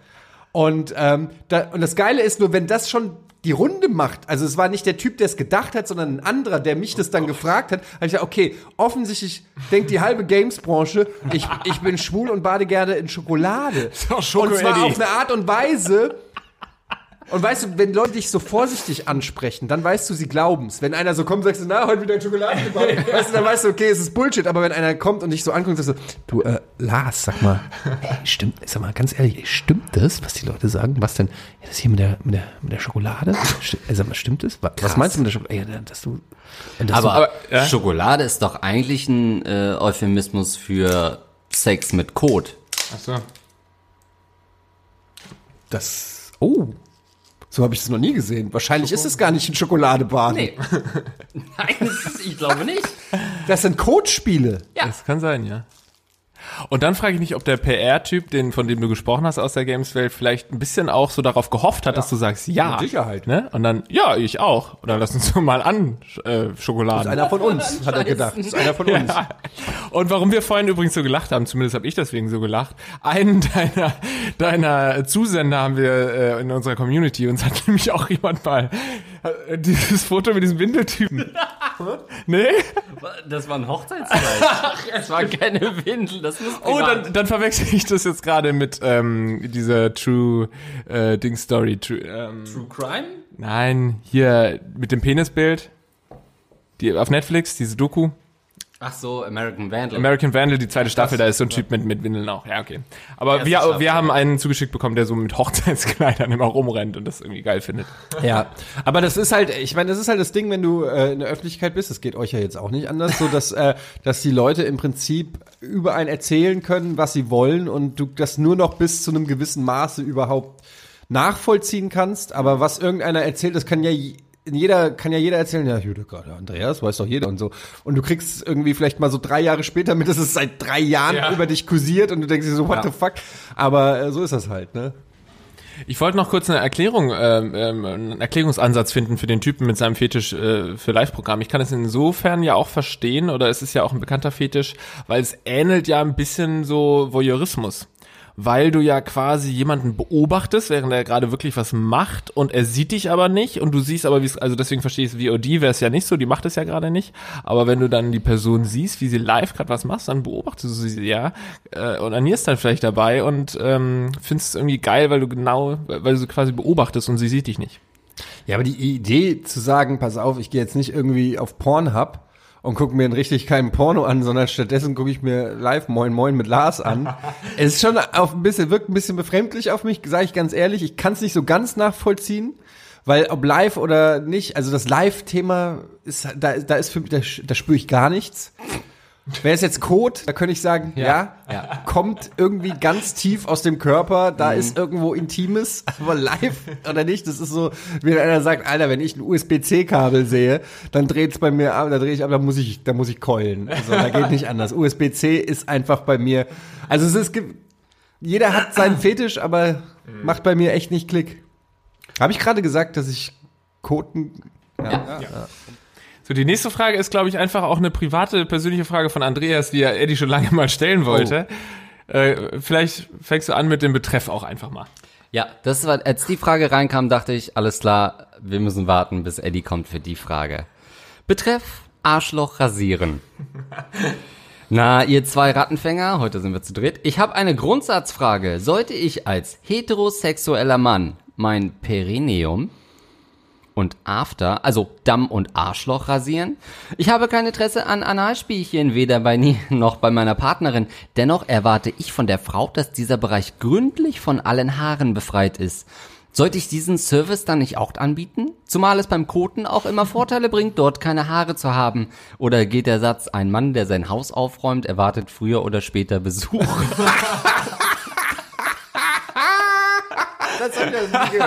Und, ähm, da, und das Geile ist nur, wenn das schon die Runde macht, also es war nicht der Typ, der es gedacht hat, sondern ein anderer, der mich das dann gefragt hat, habe ich gesagt, okay, offensichtlich denkt die halbe Games-Branche, ich, ich bin schwul und bade gerne in Schokolade. Schoko und zwar auf eine Art und Weise, und weißt du, wenn Leute dich so vorsichtig ansprechen, dann weißt du, sie glauben's. Wenn einer so kommt, sagst du, na, heute wieder Schokolade gebaut. weißt du, dann weißt du, okay, es ist Bullshit. Aber wenn einer kommt und dich so anguckt, sagst du, du, äh, Lars, sag mal, ey, stimmt, sag mal, ganz ehrlich, ey, stimmt das, was die Leute sagen? Was denn? Ja, das hier mit der, mit der, mit der Schokolade? Sti äh, sag mal, stimmt das? Was, was meinst du mit der Schokolade? Ja, dass du, dass Aber, du, Aber, ja. Schokolade ist doch eigentlich ein äh, Euphemismus für Sex mit Kot. Achso. das, oh. So habe ich das noch nie gesehen. Wahrscheinlich ist es gar nicht ein Schokoladebaden. Nee. Nein, das ist, ich glaube nicht. Das sind Codespiele. Ja. Das kann sein, ja. Und dann frage ich mich, ob der PR-Typ, den, von dem du gesprochen hast aus der Games-Welt, vielleicht ein bisschen auch so darauf gehofft hat, dass du sagst, ja. Mit Sicherheit. Ne? Und dann, ja, ich auch. Oder lass uns mal an, äh, Schokoladen. Einer von uns, hat er gedacht. Das ist einer von uns. Ja. Und warum wir vorhin übrigens so gelacht haben, zumindest habe ich deswegen so gelacht, einen deiner, deiner Zusender haben wir äh, in unserer Community, uns hat nämlich auch jemand mal äh, dieses Foto mit diesem Windeltypen. nee? Das war ein Hochzeitskleid. Ach, es war keine Windel, das muss Oh, dann, dann verwechsel ich das jetzt gerade mit ähm, dieser True äh, Ding Story. True, ähm, True Crime? Nein, hier mit dem Penisbild. Die auf Netflix, diese Doku. Ach so, American Vandal. American Vandal, die zweite Staffel, da ist so ein Typ mit, mit Windeln auch. Ja, okay. Aber wir, Staffel. wir haben einen zugeschickt bekommen, der so mit Hochzeitskleidern immer rumrennt und das irgendwie geil findet. Ja, aber das ist halt, ich meine, das ist halt das Ding, wenn du äh, in der Öffentlichkeit bist, das geht euch ja jetzt auch nicht anders, so dass, äh, dass die Leute im Prinzip über einen erzählen können, was sie wollen und du das nur noch bis zu einem gewissen Maße überhaupt nachvollziehen kannst. Aber was irgendeiner erzählt, das kann ja je- jeder kann ja jeder erzählen, ja, Jude, Gott, Andreas, weiß doch jeder und so. Und du kriegst irgendwie vielleicht mal so drei Jahre später mit, dass es seit drei Jahren Ja. über dich kursiert und du denkst dir so, what Ja. the fuck? Aber äh, so ist das halt, ne? Ich wollte noch kurz eine Erklärung, ähm, ähm, einen Erklärungsansatz finden für den Typen mit seinem Fetisch äh, für Live-Programm. Ich kann es insofern ja auch verstehen, oder es ist ja auch ein bekannter Fetisch, weil es ähnelt ja ein bisschen so Voyeurismus. Weil du ja quasi jemanden beobachtest, während er gerade wirklich was macht und er sieht dich aber nicht und du siehst aber, wie es, also deswegen verstehe ich es, VOD wäre es ja nicht so, die macht es ja gerade nicht, aber wenn du dann die Person siehst, wie sie live gerade was macht, dann beobachtest du sie ja äh, und anierst dann vielleicht dabei und ähm, findest es irgendwie geil, weil du genau, weil du sie quasi beobachtest und sie sieht dich nicht. Ja, aber die Idee zu sagen, pass auf, ich gehe jetzt nicht irgendwie auf Pornhub und gucke mir einen richtig keinen Porno an, sondern stattdessen gucke ich mir live Moin Moin mit Lars an. es ist schon auf ein bisschen, wirkt ein bisschen befremdlich auf mich, sage ich ganz ehrlich. Ich kann es nicht so ganz nachvollziehen, weil ob live oder nicht, also das Live-Thema ist, da, da ist für mich, da, da spüre ich gar nichts. Wäre es jetzt Code, da könnte ich sagen, ja, Ja. kommt irgendwie ganz tief aus dem Körper, da ist irgendwo Intimes, aber live oder nicht, das ist so, wie wenn einer sagt, Alter, wenn ich ein USB-C-Kabel sehe, dann dreht's bei mir ab, da drehe ich ab, da muss ich, da muss ich keulen. Also da geht nicht anders. USB-C ist einfach bei mir, also es ist, jeder hat seinen Fetisch, aber macht bei mir echt nicht Klick. Habe ich gerade gesagt, dass ich Koten, So, die nächste Frage ist, glaube ich, einfach auch eine private, persönliche Frage von Andreas, die er Eddie schon lange mal stellen wollte. Äh, vielleicht fängst du an mit dem Betreff auch einfach mal. Ja, das war, als die Frage reinkam, dachte ich, alles klar, wir müssen warten, bis Eddie kommt für die Frage. Betreff Arschloch rasieren. Na, ihr zwei Rattenfänger, heute sind wir zu dritt. Ich habe eine Grundsatzfrage. Sollte ich als heterosexueller Mann mein Perineum und After, also Damm und Arschloch rasieren? Ich habe kein Interesse an Analspielchen, weder bei mir noch bei meiner Partnerin. Dennoch erwarte ich von der Frau, dass dieser Bereich gründlich von allen Haaren befreit ist. Sollte ich diesen Service dann nicht auch anbieten? Zumal es beim Koten auch immer Vorteile bringt, dort keine Haare zu haben. Oder geht der Satz, ein Mann, der sein Haus aufräumt, erwartet früher oder später Besuch? das habe ich noch nie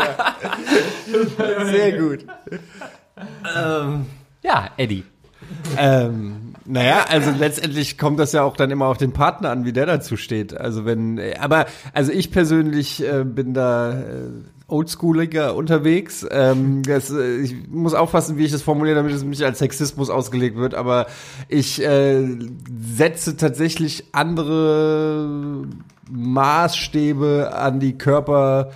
gehört. Sehr gut. Ja, Eddie. Ähm, naja, also letztendlich kommt das ja auch dann immer auf den Partner an, wie der dazu steht. Also wenn, aber also ich persönlich äh, bin da äh, oldschooliger unterwegs. Ähm, das, äh, ich muss aufpassen, wie ich das formuliere, damit es nicht als Sexismus ausgelegt wird. Aber ich äh, setze tatsächlich andere Maßstäbe an die Körper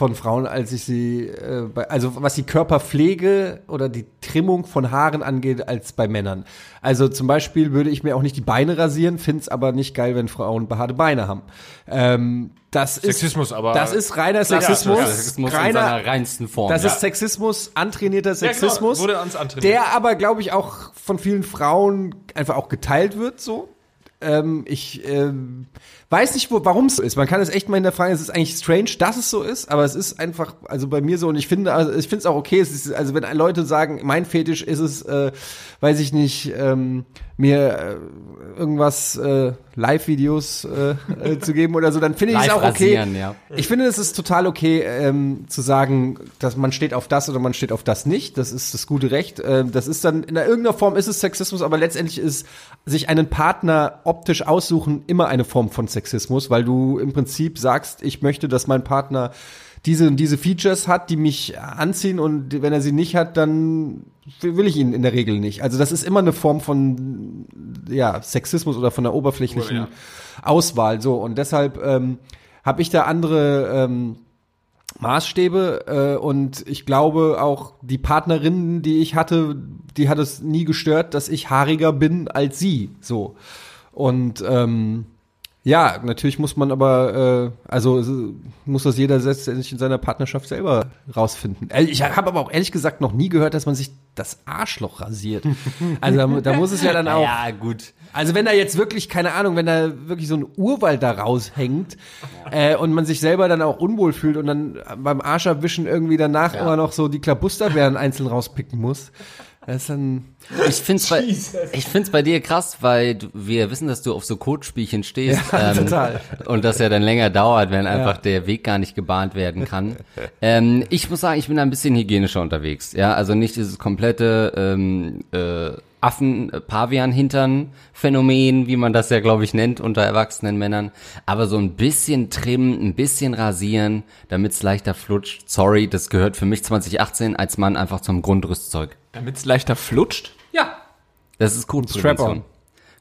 von Frauen, als ich sie, äh, bei, also was die Körperpflege oder die Trimmung von Haaren angeht, als bei Männern. Also zum Beispiel würde ich mir auch nicht die Beine rasieren, finde es aber nicht geil, wenn Frauen behaarte Beine haben. Ähm, das Sexismus, ist, aber- Das ist reiner Sexismus. Ja, Sexismus in reiner, seiner reinsten Form. das ja. ist Sexismus, antrainierter Sexismus. genau, wurde uns antrainiert. Der aber, glaube ich, auch von vielen Frauen einfach auch geteilt wird, so. Ähm, ich ähm, weiß nicht, warum es so ist. Man kann es echt mal hinterfragen. Es ist eigentlich strange, dass es so ist, aber es ist einfach, also bei mir so. Und ich finde, also ich finde es auch okay. Es ist, also wenn Leute sagen, mein Fetisch ist es, äh, weiß ich nicht, ähm, mir äh, irgendwas äh, Live-Videos äh, äh, zu geben oder so, dann finde ich es auch okay. rasieren, ja. Ich finde, es ist total okay, ähm, zu sagen, dass man steht auf das oder man steht auf das nicht. Das ist das gute Recht. Ähm, das ist dann, in irgendeiner Form ist es Sexismus, aber letztendlich ist sich einen Partner optisch aussuchen immer eine Form von Sexismus, weil du im Prinzip sagst, ich möchte, dass mein Partner diese und diese Features hat, die mich anziehen und wenn er sie nicht hat, dann will ich ihn in der Regel nicht. Also das ist immer eine Form von ja, Sexismus oder von der oberflächlichen Ja. Auswahl. So und deshalb ähm, habe ich da andere ähm, Maßstäbe äh, und ich glaube auch die Partnerinnen, die ich hatte, die hat es nie gestört, dass ich haariger bin als sie. So und ähm, ja, natürlich muss man aber, äh, also muss das jeder letztendlich in seiner Partnerschaft selber rausfinden. Äh, Ich habe aber auch ehrlich gesagt noch nie gehört, dass man sich das Arschloch rasiert. Also da, da muss es ja dann auch. ja, gut. Also wenn da jetzt wirklich, keine Ahnung, wenn da wirklich so ein Urwald da raushängt äh, und man sich selber dann auch unwohl fühlt und dann beim Arschabwischen irgendwie danach immer noch so die Klabusterbeeren einzeln rauspicken muss, das ist dann... Ich find's bei, ich find's bei dir krass, weil du, wir wissen, dass du auf so Codespielchen stehst. Ja, total. Und das ja dann länger dauert, wenn einfach der Weg gar nicht gebahnt werden kann. ähm, ich muss sagen, ich bin da ein bisschen hygienischer unterwegs. Ja, also nicht dieses komplette ähm, äh, Affen-Pavian-Hintern-Phänomen, wie man das ja, glaube ich, nennt unter erwachsenen Männern. Aber so ein bisschen trimmen, ein bisschen rasieren, damit's leichter flutscht. Sorry, das gehört für mich 2018 als Mann einfach zum Grundrüstzeug. Damit es leichter flutscht? Ja. Das ist Codeprävention. Strap-on.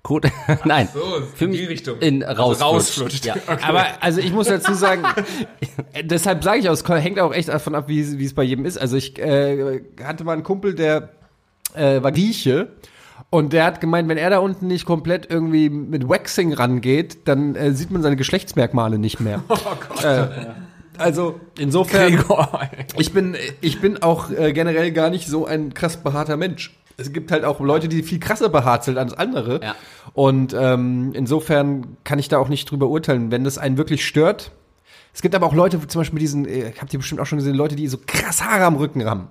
Code, nein. So, für in mich die Richtung. In Also rausflutscht. rausflutscht. Ja. Okay. Aber also ich muss dazu sagen, äh, deshalb sage ich auch, es hängt auch echt davon ab, wie, es- wie es bei jedem ist. Also ich äh, hatte mal einen Kumpel, der äh, war Grieche und der hat gemeint, wenn er da unten nicht komplett irgendwie mit Waxing rangeht, dann äh, sieht man seine Geschlechtsmerkmale nicht mehr. Oh Gott. Äh, also insofern, Gregor, ich bin, ich bin auch äh, generell gar nicht so ein krass behaarter Mensch. Es gibt halt auch Leute, die viel krasser behaart sind als andere. Ja. Und ähm, insofern kann ich da auch nicht drüber urteilen, wenn das einen wirklich stört. Es gibt aber auch Leute, zum Beispiel diesen, äh, habt ihr bestimmt auch schon gesehen, Leute, die so krass Haare am Rücken haben.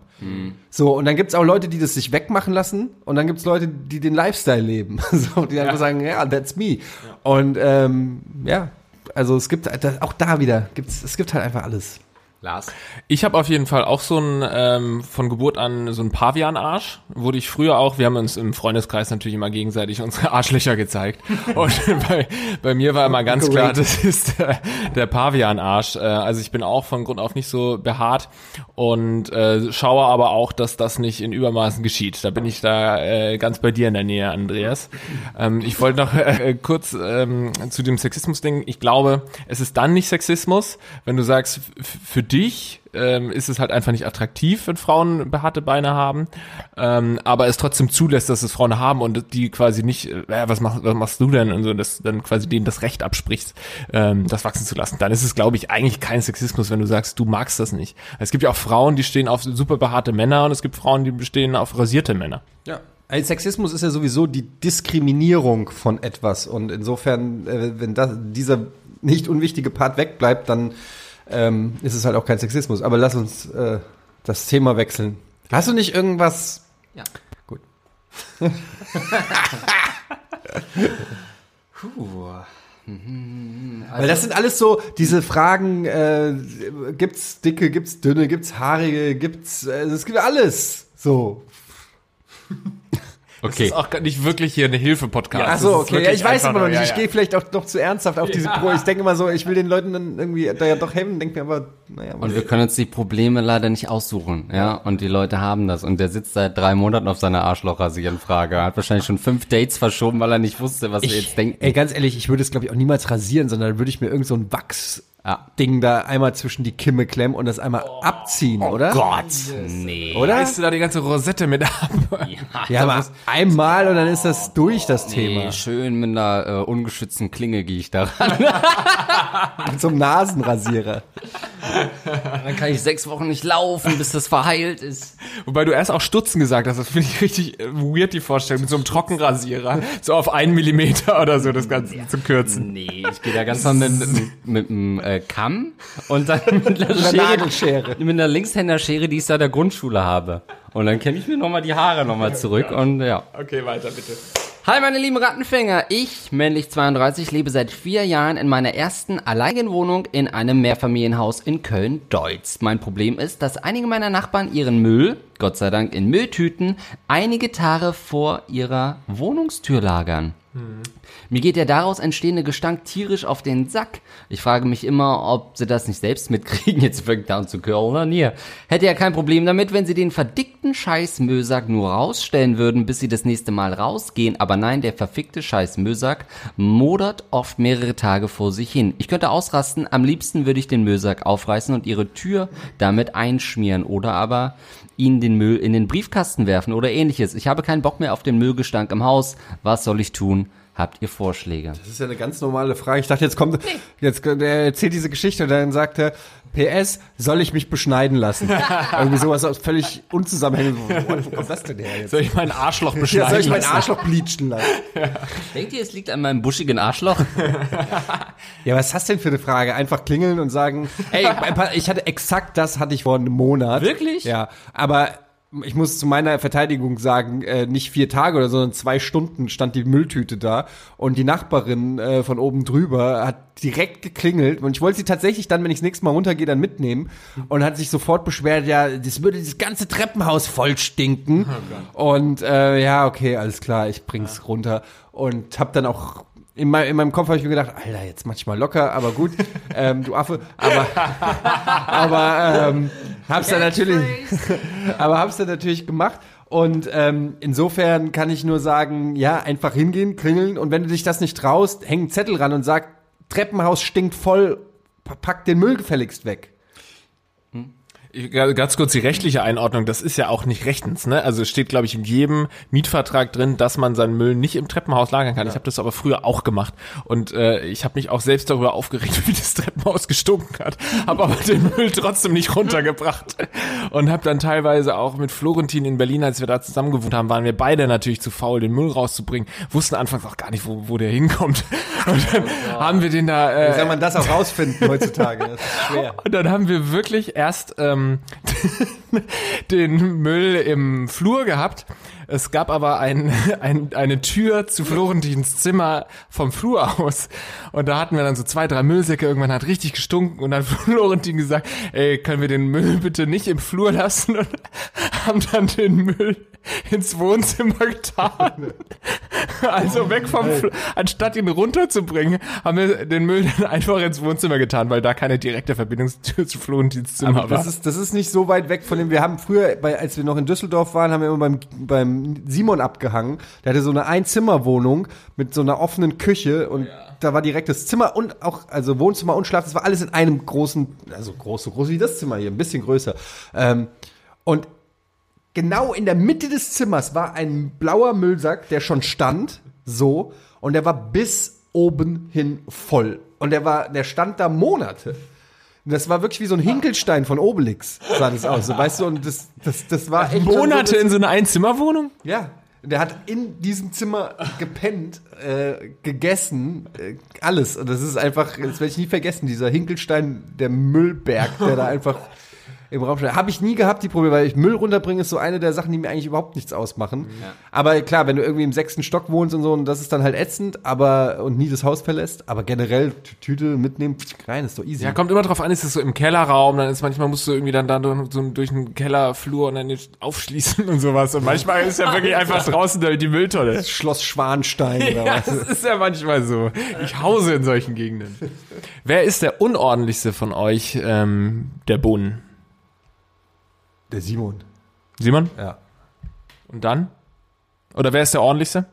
So, und dann gibt's auch Leute, die das sich wegmachen lassen und dann gibt's Leute, die den Lifestyle leben. so, die einfach sagen, ja, that's me. Und ähm, ja, also es gibt auch da wieder, gibt's, es gibt halt einfach alles. Lars. Ich habe auf jeden Fall auch so ein ähm, von Geburt an so ein Pavian-Arsch. Wurde ich früher auch. Wir haben uns im Freundeskreis natürlich immer gegenseitig unsere Arschlöcher gezeigt. Und bei, bei mir war immer ganz klar, das ist der, der Pavian-Arsch. Äh, also ich bin auch von Grund auf nicht so behaart und äh, schaue aber auch, dass das nicht in Übermaßen geschieht. Da bin ich da äh, ganz bei dir in der Nähe, Andreas. Ähm, ich wollte noch äh, kurz ähm, zu dem Sexismus-Ding. Ich glaube, es ist dann nicht Sexismus, wenn du sagst, für dich ähm, ist es halt einfach nicht attraktiv, wenn Frauen behaarte Beine haben, ähm, aber es trotzdem zulässt, dass es Frauen haben und die quasi nicht, äh, was, machst, was machst du denn und so, dass dann quasi denen das Recht absprichst, ähm, das wachsen zu lassen. Dann ist es, glaube ich, eigentlich kein Sexismus, wenn du sagst, du magst das nicht. Es gibt ja auch Frauen, die stehen auf super behaarte Männer und es gibt Frauen, die bestehen auf rasierte Männer. Ja. Also Sexismus ist ja sowieso die Diskriminierung von etwas und insofern, äh, wenn das, dieser nicht unwichtige Part wegbleibt, dann ähm, ist es halt auch kein Sexismus. Aber lass uns äh, das Thema wechseln. Hast du nicht irgendwas? Ja. Gut. Puh. Weil das sind alles so diese Fragen, äh, gibt's dicke, gibt's dünne, gibt's haarige, gibt's, äh, es gibt alles. So. Das ist auch gar nicht wirklich hier eine Hilfe-Podcast. Ach Das so, okay. Ja, ich weiß immer noch nicht. ja, Ich ja. gehe vielleicht auch noch zu ernsthaft auf diese Pro. Ich denke immer so, ich will den Leuten dann irgendwie da ja doch helfen, denke mir aber, naja. Und wir können uns die Probleme leider nicht aussuchen, ja. Und die Leute haben das. Und der sitzt seit drei Monaten auf seiner Arschlochrasierenfrage. Er hat wahrscheinlich schon fünf Dates verschoben, weil er nicht wusste, was wir jetzt denken. Ey, ganz ehrlich, ich würde es, glaube ich, auch niemals rasieren, sondern würde ich mir irgend so ein Wachs-Ding Ja. da einmal zwischen die Kimme klemmen und das einmal abziehen, oder? Gott, nee. Oder? Reißt du da die ganze Rosette mit ab? Ja, aber einmal und dann ist das durch, das Thema. Nee, schön mit einer äh, ungeschützten Klinge gehe ich da ran. Mit so einem Nasenrasierer. Dann kann ich sechs Wochen nicht laufen, bis das verheilt ist. Wobei du erst auch Stutzen gesagt hast, das finde ich richtig äh, weird, die Vorstellung, mit so einem Trockenrasierer, so auf einen Millimeter oder so das Ganze zu kürzen. Nee, ich gehe da ganz normal mit, mit, mit einem äh, Kamm und dann mit einer, Schere, Nagelschere. mit einer Linkshänderschere, die ich seit der Grundschule habe. Und dann kämme ich mir nochmal die Haare nochmal zurück und ja. Okay, weiter bitte. Hi meine lieben Rattenfänger, ich, männlich 32, lebe seit vier Jahren in meiner ersten alleinigen Wohnung in einem Mehrfamilienhaus in Köln-Deutz. Mein Problem ist, dass einige meiner Nachbarn ihren Müll, Gott sei Dank in Mülltüten, einige Tage vor ihrer Wohnungstür lagern. Mir geht der daraus entstehende Gestank tierisch auf den Sack. Ich frage mich immer, ob sie das nicht selbst mitkriegen. Jetzt fängt an zu hier. Hätte ja kein Problem damit, wenn sie den verdickten scheiß Müllsack nur rausstellen würden, bis sie das nächste Mal rausgehen. Aber nein, der verfickte scheiß Müllsack modert oft mehrere Tage vor sich hin. Ich könnte ausrasten. Am liebsten würde ich den Müllsack aufreißen und ihre Tür damit einschmieren oder aber ihnen den Müll in den Briefkasten werfen oder ähnliches. Ich habe keinen Bock mehr auf den Müllgestank im Haus. Was soll ich tun? Habt ihr Vorschläge? Das ist ja eine ganz normale Frage. Ich dachte, jetzt kommt, jetzt der erzählt diese Geschichte und dann sagt er, PS, soll ich mich beschneiden lassen? Irgendwie sowas aus völlig unzusammenhängend. Wo, wo kommt das denn her jetzt? Soll ich mein Arschloch beschneiden Ja, soll ich mein lassen? Arschloch bleachen lassen? Denkt ihr, es liegt an meinem buschigen Arschloch? Ja, was ist das denn für eine Frage? Einfach klingeln und sagen, ey, ich hatte exakt das hatte ich vor einem Monat. Wirklich? Ja, aber ich muss zu meiner Verteidigung sagen, äh, nicht vier Tage oder so, sondern zwei Stunden stand die Mülltüte da und die Nachbarin äh, von oben drüber hat direkt geklingelt und ich wollte sie tatsächlich dann, wenn ich das nächste Mal runtergehe, dann mitnehmen und hat sich sofort beschwert, ja, das würde das ganze Treppenhaus voll stinken. Und äh, ja, okay, alles klar, ich bring's runter und hab dann auch in, mein, in meinem Kopf habe ich mir gedacht, Alter, jetzt mach ich mal locker, aber gut, ähm, du Affe, aber, aber ähm, hab's dann natürlich, aber hab's dann natürlich gemacht. Und ähm, insofern kann ich nur sagen, ja, einfach hingehen, klingeln und wenn du dich das nicht traust, häng einen Zettel ran und sag, Treppenhaus stinkt voll, pa- pack den Müll gefälligst weg. Ganz kurz die rechtliche Einordnung, das ist ja auch nicht rechtens, ne? Also es steht, glaube ich, in jedem Mietvertrag drin, dass man seinen Müll nicht im Treppenhaus lagern kann. Ich habe das aber früher auch gemacht und äh, ich habe mich auch selbst darüber aufgeregt, wie das Treppenhaus gestunken hat, habe aber den Müll trotzdem nicht runtergebracht und habe dann teilweise auch mit Florentin in Berlin, als wir da zusammen gewohnt haben, waren wir beide natürlich zu faul, den Müll rauszubringen, wussten anfangs auch gar nicht, wo, wo der hinkommt und dann haben wir den da äh, Wie soll man das auch rausfinden heutzutage? Das ist schwer. und dann haben wir wirklich erst ähm, den Müll im Flur gehabt. Es gab aber ein, ein, eine Tür zu Florentins Zimmer vom Flur aus. Und da hatten wir dann so zwei, drei Müllsäcke. Irgendwann hat richtig gestunken. Und dann Florentin gesagt, ey, können wir den Müll bitte nicht im Flur lassen? Und haben dann den Müll ins Wohnzimmer getan. Also weg vom Flur. Anstatt ihn runterzubringen, haben wir den Müll dann einfach ins Wohnzimmer getan, weil da keine direkte Verbindungstür zu Florentins Zimmer Aber war. das ist, das ist nicht so weit weg von dem, wir haben früher, bei, als wir noch in Düsseldorf waren, haben wir immer beim, beim Simon abgehangen. Der hatte so eine Einzimmerwohnung mit so einer offenen Küche und da war direkt das Zimmer und auch, also Wohnzimmer und Schlaf, das war alles in einem großen, also groß, so groß wie das Zimmer hier, ein bisschen größer. Ähm, und genau in der Mitte des Zimmers war ein blauer Müllsack, der schon stand, so, und der war bis oben hin voll. Und der war, der stand da Monate. Und Das war wirklich wie so ein Hinkelstein von Obelix, sah das aus. So, weißt du, und das, das, das war echt. Monate so, in so einer Einzimmerwohnung? Ja. Der hat in diesem Zimmer gepennt, äh, gegessen, äh, alles. Und das ist einfach, das werde ich nie vergessen, dieser Hinkelstein, der Müllberg, der da einfach im Raum stehen. Habe ich nie gehabt, die Probleme, weil ich Müll runterbringen ist so eine der Sachen, die mir eigentlich überhaupt nichts ausmachen. Aber klar, wenn du irgendwie im sechsten Stock wohnst und so, und das ist dann halt ätzend, aber und nie das Haus verlässt, aber generell Tü- Tüte mitnehmen, rein, ist doch easy. Ja, kommt immer drauf an, ist es so im Kellerraum, dann ist manchmal musst du irgendwie dann da durch, so durch einen Kellerflur und dann aufschließen und sowas. Und manchmal ist ja wirklich einfach draußen die Mülltonne. Schloss Schwanstein oder Ja, was. das ist ja manchmal so. Ich hause in solchen Gegenden. Wer ist der unordentlichste von euch, ähm, der Bohnen? Der Simon. Simon? Ja. Und dann? Oder wer ist der ordentlichste?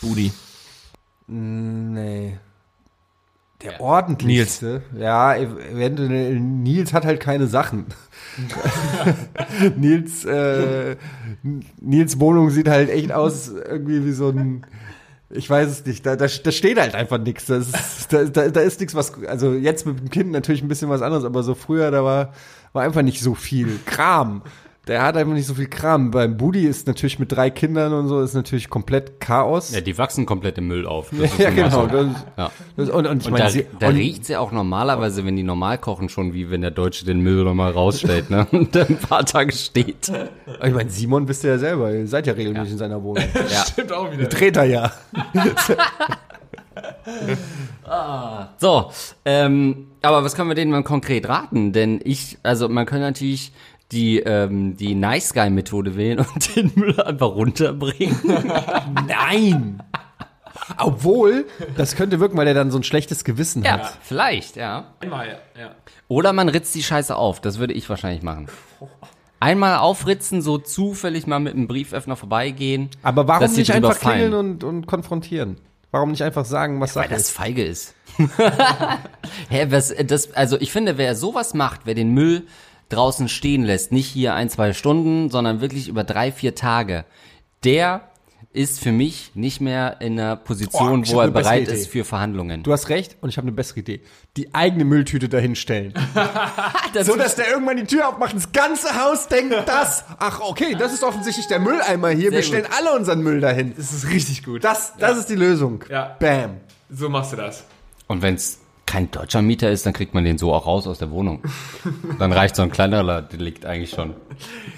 Budi. Nee. Der ordentlichste. Ja, eventuell. Nils hat halt keine Sachen. Nils, äh, Nils Wohnung sieht halt echt aus irgendwie wie so ein. Ich weiß es nicht. Da, da, da steht halt einfach nichts. Da, da, da ist nichts, was. Also jetzt mit dem Kind natürlich ein bisschen was anderes, aber so früher, da war, war einfach nicht so viel Kram. Der hat einfach nicht so viel Kram. Beim Budi ist natürlich mit drei Kindern und so ist natürlich komplett Chaos. Ja, die wachsen komplett im Müll auf. Das ist Ja, genau. Das, Ja. das, und, und ich Und meine, da, sie- da riecht's ja auch normalerweise, wenn die normal kochen, schon wie wenn der Deutsche den Müll nochmal rausstellt, ne? Und dann ein paar Tage steht. Ich meine, Simon wisst ihr ja selber, ihr seid ja regelmäßig in seiner Wohnung. Ja. Stimmt auch wieder. Dreht er ja. So, ähm, aber was können wir denen mal konkret raten? Denn ich, also man kann natürlich die, ähm, die Nice Guy Methode wählen und den Müll einfach runterbringen. Nein! Obwohl, das könnte wirken, weil er dann so ein schlechtes Gewissen Ja, hat. vielleicht, ja. Einmal, ja. Oder man ritzt die Scheiße auf. Das würde ich wahrscheinlich machen. Einmal aufritzen, so zufällig mal mit einem Brieföffner vorbeigehen. Aber warum nicht einfach klingeln und, und konfrontieren? Warum nicht einfach sagen, was Weil Sache das ist? feige ist. Hä, was, das, also ich finde, wer sowas macht, wer den Müll draußen stehen lässt, nicht hier ein, zwei Stunden, sondern wirklich über drei, vier Tage, der ist für mich nicht mehr in einer Position, Oh, wo er bereit Idee. ist für Verhandlungen. Du hast recht und ich habe eine bessere Idee. Die eigene Mülltüte dahinstellen. so, dass der irgendwann die Tür aufmacht, das ganze Haus denkt das. Ach, okay, das ist offensichtlich der Mülleimer hier. Wir Sehr stellen alle unseren Müll dahin. Das ist richtig gut. Das, das ist die Lösung. Ja. Bam. So machst du das. Und wenn es kein deutscher Mieter ist, dann kriegt man den so auch raus aus der Wohnung. dann reicht so ein kleinerer Delikt eigentlich schon.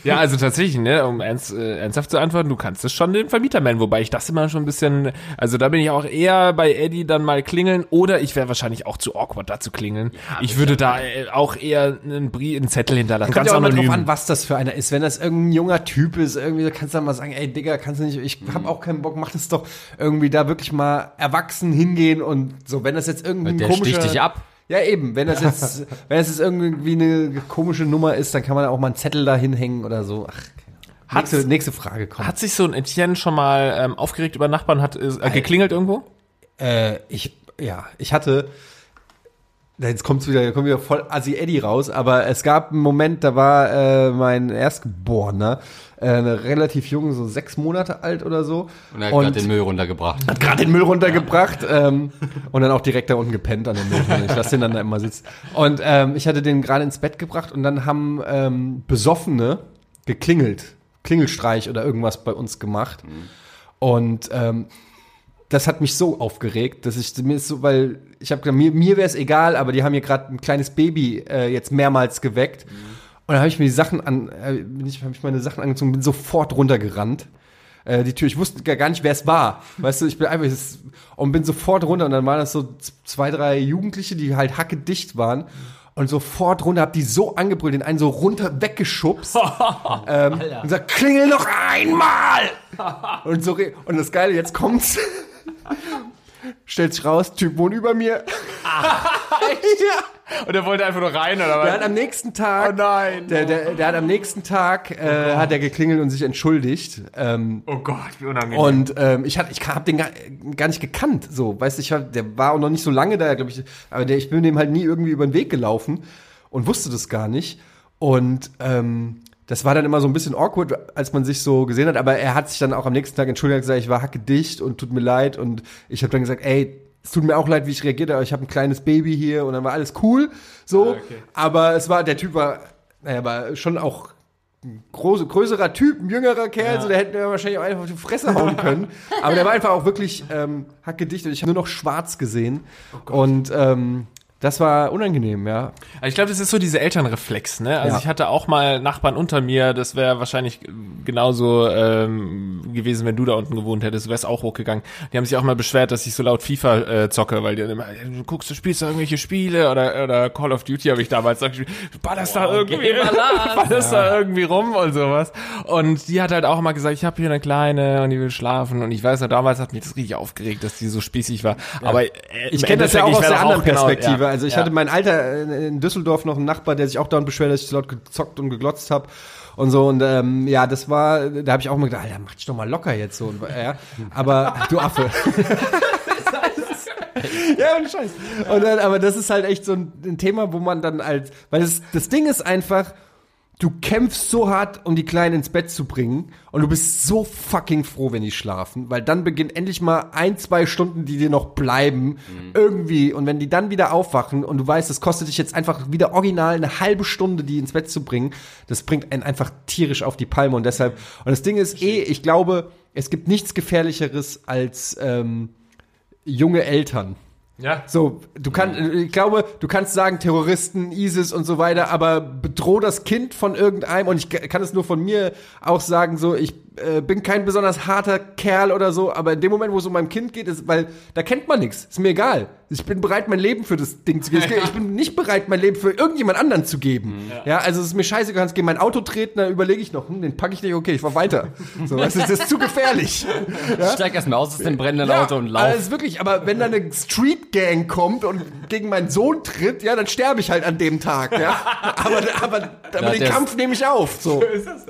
Ja, also tatsächlich, ne, um ernst, äh, ernsthaft zu antworten, du kannst es schon den Vermieter melden, wobei ich das immer schon ein bisschen, also da bin ich auch eher bei Eddie dann mal klingeln oder ich wäre wahrscheinlich auch zu awkward da zu klingeln. ich würde da äh, auch eher einen Brief, einen Zettel hinterlassen, Kommt ganz ja auch mal drauf anonym. an, was das für einer ist. Wenn das irgendein junger Typ ist, irgendwie da kannst du dann mal sagen, ey Digga, kannst du nicht, ich hab auch keinen Bock, mach das doch irgendwie da wirklich mal erwachsen hingehen und so. Wenn das jetzt irgendein Der komischer... sticht dich ab. Ja, eben. Wenn das jetzt, wenn das jetzt irgendwie eine komische Nummer ist, dann kann man auch mal einen Zettel da hinhängen oder so. Ach, Hat's- nächste, nächste Frage kommt. Hat sich so ein Etienne schon mal ähm, aufgeregt über Nachbarn, hat äh, geklingelt irgendwo? Äh, ich, ja, ich hatte, jetzt kommt's wieder, kommt wieder voll Assi Eddie raus, aber es gab einen Moment, da war äh, mein Erstgeborener, äh, relativ jung, so sechs Monate alt oder so. Und er hat gerade den Müll runtergebracht. hat gerade den Müll runtergebracht ähm, und dann auch direkt da unten gepennt an der Mülltonne. Ich lasse den dann da immer sitzen. Und ähm, ich hatte den gerade ins Bett gebracht und dann haben ähm, Besoffene geklingelt, Klingelstreich oder irgendwas bei uns gemacht. Und ähm, das hat mich so aufgeregt, dass ich mir ist so, weil ich habe mir, mir wäre es egal, aber die haben hier gerade ein kleines Baby äh, jetzt mehrmals geweckt. Und dann habe ich mir die Sachen an, äh, bin ich, habe ich meine Sachen angezogen, bin sofort runtergerannt. Äh, die Tür, ich wusste gar nicht, wer es war. Weißt du, ich bin einfach das- und bin sofort runter und dann waren das so zwei, drei Jugendliche, die halt hackedicht waren. Und sofort runter, hab die so angebrüllt, den einen so runter weggeschubst. ähm, und gesagt, klingel noch einmal! und so, und das Geile, jetzt kommt's. Stellt sich raus, Typ wohnt über mir. ja. Und er wollte einfach nur rein, oder Der hat am nächsten Tag, Oh nein. der, der, der hat am nächsten Tag, äh, hat er geklingelt und sich entschuldigt. Ähm, Oh Gott, wie unangenehm. und ähm, ich ich habe den gar, gar nicht gekannt. So, weißt du, ich hab, der war auch noch nicht so lange da, glaube ich. Aber der, ich bin dem halt nie irgendwie über den Weg gelaufen und wusste das gar nicht. Und ähm, das war dann immer so ein bisschen awkward, als man sich so gesehen hat. Aber er hat sich dann auch am nächsten Tag entschuldigt und gesagt, ich war hackedicht und tut mir leid. Und ich habe dann gesagt, ey, es tut mir auch leid, wie ich reagiert habe. Ich habe ein kleines Baby hier und dann war alles cool. So, Ah, okay. aber es war der Typ war, naja, war schon auch ein große, größerer Typ, ein jüngerer Kerl, so der hätte mir wahrscheinlich auch einfach auf die Fresse hauen können. Aber der war einfach auch wirklich ähm, hackedicht und ich habe nur noch schwarz gesehen. und ähm, Das war unangenehm, ja. Also ich glaube, das ist so diese Elternreflex, ne? Also Ja. ich hatte auch mal Nachbarn unter mir, das wäre wahrscheinlich genauso ähm, gewesen, wenn du da unten gewohnt hättest, du wärst auch hochgegangen. Die haben sich auch mal beschwert, dass ich so laut FIFA äh, zocke, weil die dann immer, du guckst, du spielst da irgendwelche Spiele oder, oder Call of Duty habe ich damals gesagt, du ballerst da irgendwie, ballerst da irgendwie rum und sowas. Und die hat halt auch mal gesagt, ich habe hier eine Kleine und die will schlafen und ich weiß noch, damals hat mich das richtig aufgeregt, dass die so spießig war. Aber äh, Ich kenne das ja auch aus der anderen auch genau- Ja, also ich ja. hatte mein Alter äh, in Düsseldorf noch einen Nachbar, der sich auch dauernd beschwert, dass ich zu laut gezockt und geglotzt habe und so und ähm, ja, das war, da habe ich auch mal gedacht, Alter, mach dich doch mal locker jetzt so. Und, ja, aber du Affe. ja, und Scheiß. Und dann, aber das ist halt echt so ein, ein Thema, wo man dann als, weil das, das Ding ist einfach, du kämpfst so hart, um die Kleinen ins Bett zu bringen. Und du bist so fucking froh, wenn die schlafen, weil dann beginnt endlich mal ein, zwei Stunden, die dir noch bleiben, irgendwie. Und wenn die dann wieder aufwachen und du weißt, es kostet dich jetzt einfach wieder original eine halbe Stunde, die ins Bett zu bringen, das bringt einen einfach tierisch auf die Palme. Und deshalb, und das Ding ist eh, ich glaube, es gibt nichts gefährlicheres als ähm, junge Eltern. Ja. So, du kannst, ich glaube, du kannst sagen Terroristen, ISIS und so weiter, aber bedroh das Kind von irgendeinem und ich kann es nur von mir auch sagen, so, ich äh, bin kein besonders harter Kerl oder so, aber in dem Moment, wo es um mein Kind geht, ist, weil da kennt man nichts, ist mir egal. Ich bin bereit, mein Leben für das Ding zu geben. Ich bin nicht bereit, mein Leben für irgendjemand anderen zu geben. Ja, also es ist mir scheiße, du kannst gegen mein Auto treten, dann überlege ich noch, hm, den packe ich nicht, okay, ich fahr weiter. So, weißt du, das ist zu gefährlich. Steig erstmal aus aus dem brennenden Auto und lauf. ist wirklich, aber wenn da eine Street Gang kommt und gegen meinen Sohn tritt, ja, dann sterbe ich halt an dem Tag, ja. Aber, aber, aber Ja, den Kampf nehme ich auf, so.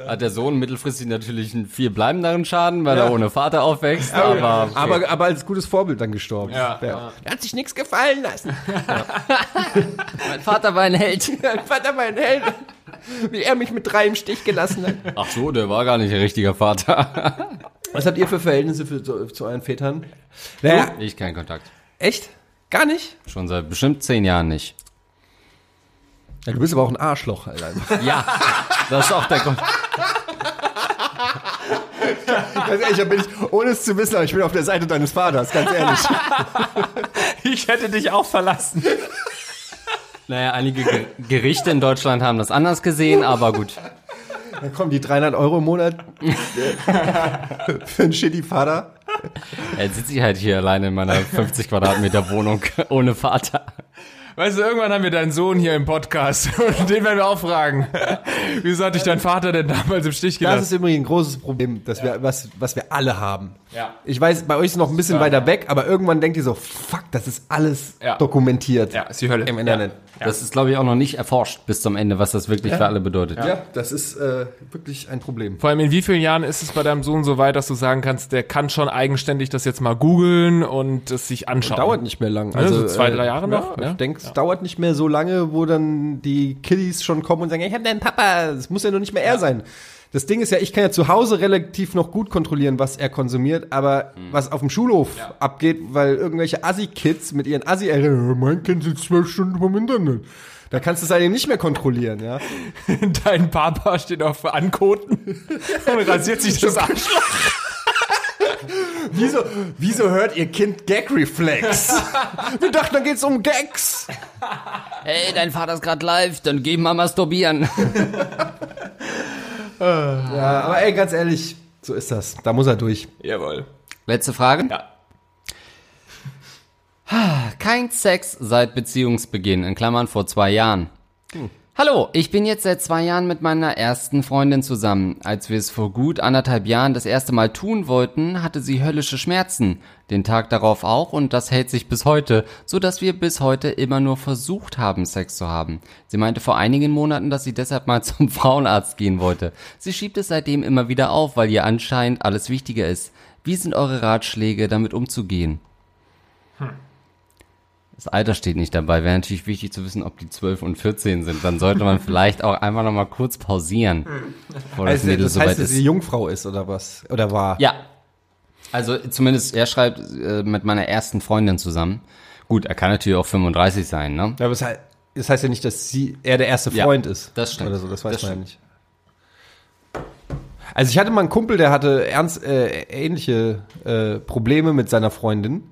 Hat der Sohn mittelfristig natürlich einen viel bleibenderen Schaden, weil er ohne Vater aufwächst. Aber, okay. Aber, aber als gutes Vorbild dann gestorben. Ja, ja. Er hat sich nichts gefallen lassen. mein Vater war ein Held. Mein Vater war ein Held. Wie er mich mit drei im Stich gelassen hat. Ach so, der war gar nicht ein richtiger Vater. Was habt ihr für Verhältnisse für, zu, zu euren Vätern? Naja, Ich keinen Kontakt. echt? Gar nicht? Schon seit bestimmt zehn Jahren nicht. Ja, du bist aber auch ein Arschloch, Alter. Ja, das ist auch der Grund. Ganz ehrlich, da bin ich, ohne es zu wissen, aber ich bin auf der Seite deines Vaters, ganz ehrlich. Ich hätte dich auch verlassen. Naja, einige Ge- Gerichte in Deutschland haben das anders gesehen, aber gut. Dann kommen die 300 Euro im Monat für einen shitty Vater. Jetzt sitze ich halt hier alleine in meiner 50 Quadratmeter Wohnung ohne Vater. Weißt du, irgendwann haben wir deinen Sohn hier im Podcast und den werden wir auch fragen. Wieso hat dich dein Vater denn damals im Stich Das gelassen? ist übrigens ein großes Problem, das wir, was, was wir alle haben. Ja. Ich weiß, bei euch ist es noch ein bisschen Ja. weiter weg, aber irgendwann denkt ihr so, fuck, das ist alles Ja. dokumentiert Ja, ist die Hölle. im Internet. Das ist, glaube ich, auch noch nicht erforscht bis zum Ende, was das wirklich für alle bedeutet. Ja, das ist äh, wirklich ein Problem. Vor allem in wie vielen Jahren ist es bei deinem Sohn so weit, dass du sagen kannst, der kann schon eigenständig das jetzt mal googeln und es sich anschauen? Dauert nicht mehr lang. Ja, so zwei, drei Jahre noch, Ja, ne? Ich denke, es dauert nicht mehr so lange, wo dann die Kiddies schon kommen und sagen, ich habe deinen Papa. Das muss ja noch nicht mehr er sein. Das Ding ist ja, ich kann ja zu Hause relativ noch gut kontrollieren, was er konsumiert, aber was auf dem Schulhof abgeht, weil irgendwelche Assi-Kids mit ihren Assi-Eltern, "Oh, mein Kind sitzt zwölf Stunden vom Internet. Da kannst du es eben nicht mehr kontrollieren, ja. Dein Papa steht auf Ankoten und rasiert sich das Arschloch. Wieso, wieso hört ihr Kind Gag-Reflex? Wir dachten, dann geht's um Gags. Hey, dein Vater ist gerade live, dann geh mal masturbieren. Ja, aber ey, ganz ehrlich, so ist das. Da muss er durch. Jawohl. Letzte Frage. Ja. Kein Sex seit Beziehungsbeginn, in Klammern vor zwei Jahren. Hallo, ich bin jetzt seit zwei Jahren mit meiner ersten Freundin zusammen. Als wir es vor gut anderthalb Jahren das erste Mal tun wollten, hatte sie höllische Schmerzen. Den Tag darauf auch und das hält sich bis heute, so dass wir bis heute immer nur versucht haben, Sex zu haben. Sie meinte vor einigen Monaten, dass sie deshalb mal zum Frauenarzt gehen wollte. Sie schiebt es seitdem immer wieder auf, weil ihr anscheinend alles wichtiger ist. Wie sind eure Ratschläge, damit umzugehen? Das Alter steht nicht dabei. Wäre natürlich wichtig zu wissen, ob die 12 und 14 sind. Dann sollte man vielleicht auch einfach noch mal kurz pausieren, bevor das Also, Mädel das soweit heißt, dass ist. sie Jungfrau ist oder was? Oder war? Ja. Also zumindest, er schreibt äh, mit meiner ersten Freundin zusammen. Gut, er kann natürlich auch 35 sein, ne? Ja, aber es heißt, das heißt ja nicht, dass sie, er der erste Ja, Freund ist. das stimmt. Oder so, das weiß Das man ja nicht. Also ich hatte mal einen Kumpel, der hatte ernst äh, ähnliche äh, Probleme mit seiner Freundin.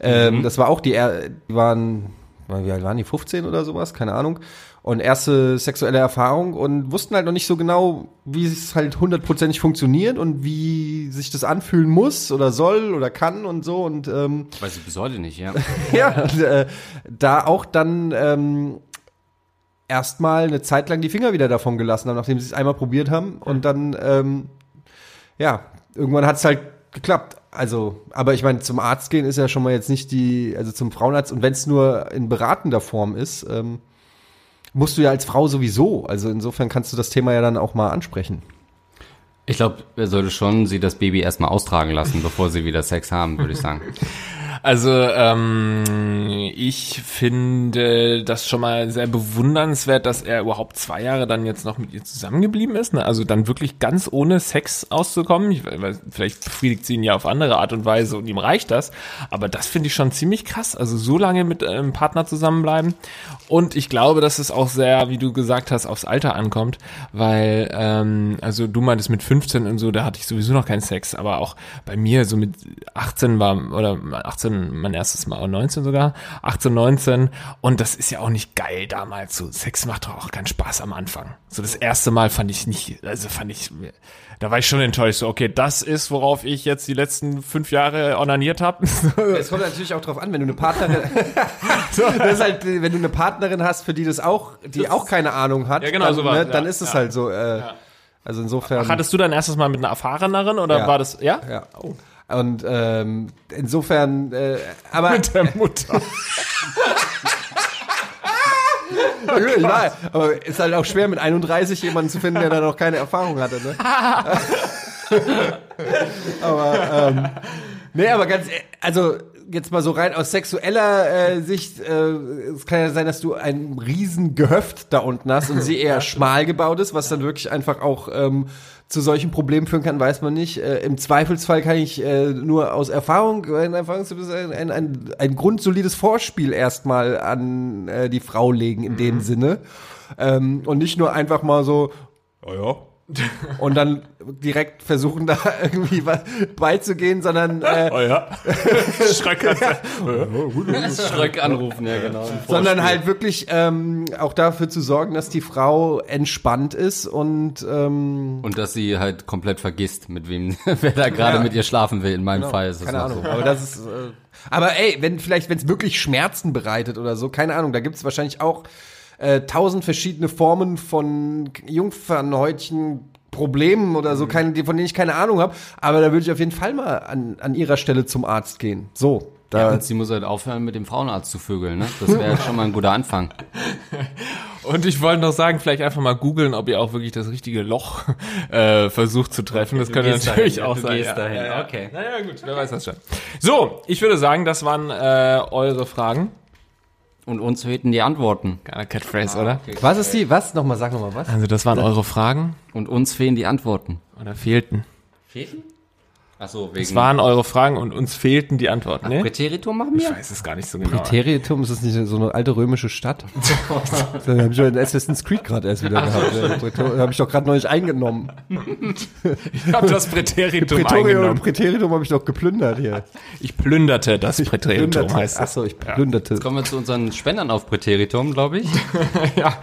Ähm, Das war auch die, die waren wie alt waren die, 15 oder sowas, keine Ahnung. Und erste sexuelle Erfahrung und wussten halt noch nicht so genau, wie es halt hundertprozentig funktioniert und wie sich das anfühlen muss oder soll oder kann und so. Und ähm, Weiß ich bis heute nicht, ja. ja, und, äh, da auch dann ähm, erstmal eine Zeit lang die Finger wieder davon gelassen haben, nachdem sie es einmal probiert haben. Und dann, ähm, ja, irgendwann hat es halt geklappt. Also, aber ich meine, zum Arzt gehen ist ja schon mal jetzt nicht die, also zum Frauenarzt und wenn es nur in beratender Form ist, ähm, musst du ja als Frau sowieso. Also insofern kannst du das Thema ja dann auch mal ansprechen. Ich glaube, er sollte schon sie das Baby erstmal austragen lassen, bevor sie wieder Sex haben, würde ich sagen. Also ähm, ich finde das schon mal sehr bewundernswert, dass er überhaupt zwei Jahre dann jetzt noch mit ihr zusammengeblieben ist. Ne? Also dann wirklich ganz ohne Sex auszukommen. Ich, vielleicht befriedigt sie ihn ja auf andere Art und Weise und ihm reicht das. Aber das finde ich schon ziemlich krass. Also so lange mit einem Partner zusammenbleiben. Und ich glaube, dass es auch sehr, wie du gesagt hast, aufs Alter ankommt. Weil, ähm, also du meintest mit 15 und so, da hatte ich sowieso noch keinen Sex. Aber auch bei mir so mit 18 war, oder 18 mein erstes Mal, 19 sogar, 18, 19 und das ist ja auch nicht geil damals, so Sex macht doch auch keinen Spaß am Anfang. So das erste Mal fand ich nicht, also fand ich, da war ich schon enttäuscht, so okay, das ist, worauf ich jetzt die letzten fünf Jahre onaniert habe. Es kommt natürlich auch drauf an, wenn du eine Partnerin, das ist halt, wenn du eine Partnerin hast, für die das auch, die auch keine Ahnung hat, Ja, genau, dann, so ne, dann ja, ist es ja. halt so. Äh, Also insofern. Hattest du dein erstes Mal mit einer erfahreneren oder Ja. war das, ja? ja. Und ähm, insofern, äh, aber Mit der Mutter. ich weiß, aber ist halt auch schwer mit 31 jemanden zu finden, der da noch keine Erfahrung hatte. Ne? aber ähm, nee, aber ganz, also jetzt mal so rein aus sexueller äh, Sicht, äh, es kann ja sein, dass du ein riesen Gehöft da unten hast und sie eher schmal gebaut ist, was dann wirklich einfach auch ähm, zu solchen Problemen führen kann, weiß man nicht. Äh, Im Zweifelsfall kann ich äh, nur aus Erfahrung, zu ein, ein, ein, ein grundsolides Vorspiel erstmal an äh, die Frau legen in dem Sinne. Ähm, und nicht nur einfach mal so, ja, ja. Und dann direkt versuchen, da irgendwie was beizugehen, sondern äh, Oh ja. Schröck hat Schröck anrufen, ja genau. sondern halt wirklich ähm, auch dafür zu sorgen, dass die Frau entspannt ist und ähm, Und dass sie halt komplett vergisst, mit wem, wer da gerade Ja. mit ihr schlafen will. In meinem Fall ist es keine Ahnung. so. Aber das ist äh, aber ey, wenn vielleicht wenn es wirklich Schmerzen bereitet oder so, keine Ahnung, da gibt es wahrscheinlich auch äh, tausend verschiedene Formen von Jungfernhäutchen Problemen oder Mhm. so, keine, die- von denen ich keine Ahnung habe. Aber da würde ich auf jeden Fall mal an, an ihrer Stelle zum Arzt gehen. So, da Ja, und sie muss halt aufhören, mit dem Frauenarzt zu vögeln, ne? Das wäre schon mal ein guter Anfang. Und ich wollte noch sagen, vielleicht einfach mal googeln, ob ihr auch wirklich das richtige Loch äh, versucht zu treffen. Das könnte natürlich dahin, auch du sein. gehst ja. dahin, Ja, ja. okay. Naja, gut, wer weiß das schon. So, ich würde sagen, das waren äh, eure Fragen. Und uns fehlten die Antworten. Geiler Catphrase, oder? Was ist die? Was? Nochmal, sag nochmal was. Also das waren eure Fragen Und uns fehlen die Antworten. oder fehlten? Fehlten? Achso, wegen Es waren eure Fragen und uns fehlten die Antworten. Ne? Präteritum machen Ich wir? weiß es gar nicht so genau. Präteritum, ist das nicht so eine alte römische Stadt? das habe ich doch in Assassin's Creed gerade erst wieder gehabt. Da habe ich doch gerade neulich eingenommen. Ich habe das Präteritum Prätorium, eingenommen. Präteritum habe ich doch geplündert hier. Ich plünderte das Präteritum, Plünderte. heißt es. Achso, ich plünderte. Kommen wir zu unseren Spendern auf Präteritum, glaube ich. Ja,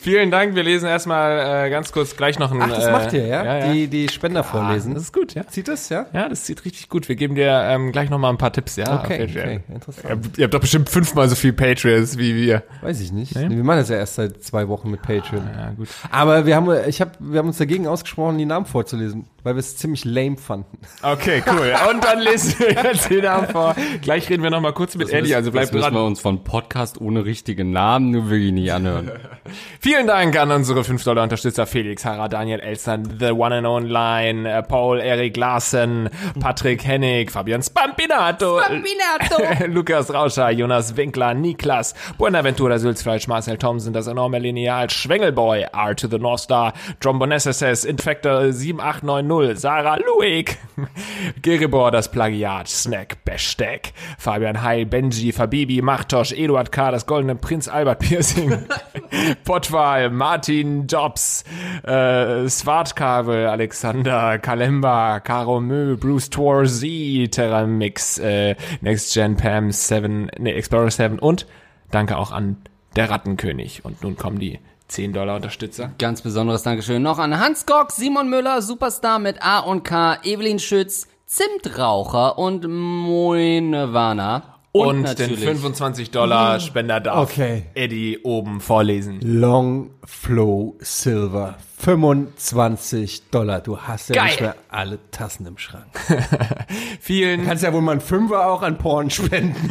vielen Dank. Wir lesen erstmal äh, ganz kurz gleich noch ein... Ach, das äh, macht ihr, ja? Ja, ja. Die, die Spender vorlesen. das ist gut, ja. Zieht das, ja? Ja, das sieht richtig gut. Wir geben dir ähm, gleich noch mal ein paar Tipps, ja? Okay, okay, Ihr interessant. habt, ihr habt doch bestimmt fünfmal so viel Patreons wie wir. Weiß ich nicht. Nee, wir machen das ja erst seit zwei Wochen mit Patreon. Ja, gut. Aber wir haben, ich hab, wir haben uns dagegen ausgesprochen, die Namen vorzulesen, weil wir es ziemlich lame fanden. Okay, cool. Und dann lesen wir jetzt den Namen vor. Gleich reden wir noch mal kurz mit Eddie, also das bleibt müssen wir dran. uns von Podcast ohne richtigen Namen nur wirklich nicht anhören. Vielen Dank an unsere 5-Dollar-Unterstützer Felix, Harald, Daniel Elstern, The One and Online, äh, Paul, Erik Larsen, Patrick Hennig, Fabian Spampinato, Spampinato. Lukas Rauscher, Jonas Winkler, Niklas, Buenaventura Sülzfleisch, Marcel Thomsen, das enorme Lineal, Schwengelboy, R to the North Star, Trombon SSS, Infector 7890, Sarah Luig, Geribor, das Plagiat, Snack, Besteck, Fabian Heil, Benji, Fabibi, Machtosch, Eduard K., das goldene Prinz Albert Piercing, Pottwal, Martin Jobs, äh, Svartkabel, Alexander, Kalemba, Caro Mö, Bruce Tor Z, Terramix, äh, Next Gen Pam 7, nee, Explorer 7 und Danke auch an der Rattenkönig. Und nun kommen die 10 Dollar Unterstützer. Ganz besonderes Dankeschön noch an Hans Gock, Simon Müller, Superstar mit A und K, Evelyn Schütz, Zimtraucher und Moinwana. Und, den 25 Dollar Spender darf Okay. Eddie oben vorlesen. Long Flow Silver. 25 Dollar. Du hast ja Geil. nicht mehr alle Tassen im Schrank. Vielen, Kannst ja wohl mal einen Fünfer auch an Porn spenden.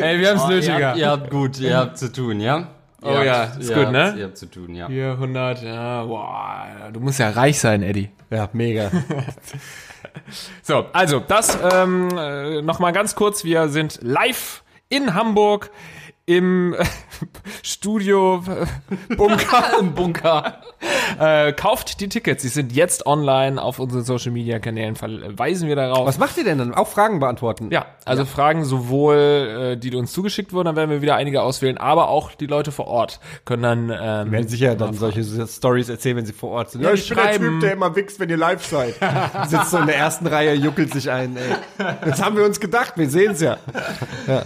ey, wir haben es Oh, nötiger. ihr, habt, ihr habt gut, ihr habt zu tun, ja? Oh Ihr ja, habt- ist gut, habt- ne? Ihr habt zu tun, ja. 400, ja, boah, du musst ja reich sein, Eddie. Ja, mega. So, also das ähm, äh, nochmal ganz kurz. Wir sind live in Hamburg im äh, Studio äh, Bunker. Im Bunker. äh, kauft die Tickets. Sie sind jetzt online auf unseren Social Media Kanälen. Verweisen wir darauf. Was macht ihr denn dann? Auch Fragen beantworten? Ja, also Fragen sowohl, äh, die uns zugeschickt wurden, dann werden wir wieder einige auswählen, aber auch die Leute vor Ort können dann ähm, Wir werden sicher dann solche Stories erzählen, wenn sie vor Ort sind. Ja, die ich bin der Typ, der immer wichst, wenn ihr live seid. Sitzt so in der ersten Reihe, juckelt sich ein. Ey. Das haben wir uns gedacht, wir sehen's ja. Ja,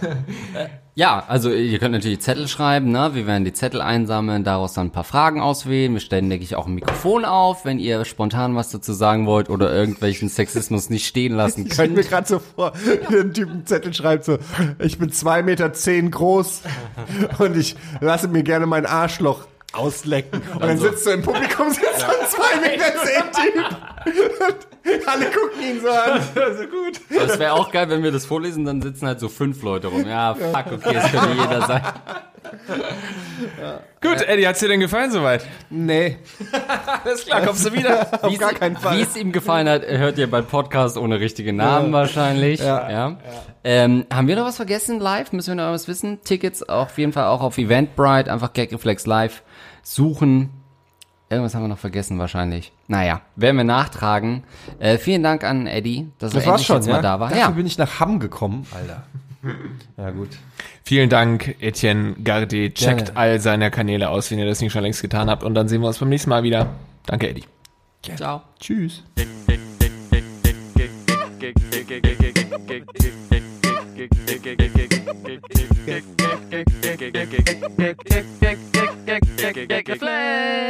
also ihr könnt natürlich Zettel schreiben, ne? Wir werden die Zettel einsammeln, daraus dann ein paar Fragen auswählen. Wir stellen, denke ich, auch ein Mikrofon auf, wenn ihr spontan was dazu sagen wollt oder irgendwelchen Sexismus nicht stehen lassen Ich stelle mir könnt. gerade so vor, wie ein Typ einen Zettel schreibt so, ich bin zwei Meter zehn groß und ich lasse mir gerne mein Arschloch auslecken. Und dann so. sitzt so im Publikum, sitzt ein zwei Meter zehn Typ. Alle gucken ihn so an. so gut. Aber es wäre auch geil, wenn wir das vorlesen, dann sitzen halt so fünf Leute rum. Ja, fuck, okay, es könnte jeder sein. Gut, Eddie, hat's dir denn gefallen soweit? Nee, Alles klar, kommst du wieder? auf gar keinen Fall. Wie es ihm gefallen hat, hört ihr beim Podcast ohne richtige Namen wahrscheinlich. Ja. Ähm, haben wir noch was vergessen live? Müssen wir noch was wissen? Tickets auf jeden Fall auch auf Eventbrite, einfach Gagreflex live suchen. Irgendwas haben wir noch vergessen wahrscheinlich. Naja, werden wir nachtragen. Äh, vielen Dank an Eddie, dass Das er endlich schon, jetzt ja? mal da war. Dafür Ja. bin ich nach Hamm gekommen, Alter. Ja, gut. Vielen Dank, Etienne Gardet. Checkt Gerne. all seine Kanäle aus, wenn ihr das nicht schon längst getan habt. Und dann sehen wir uns beim nächsten Mal wieder. Danke, Eddie. Ciao. Tschüss.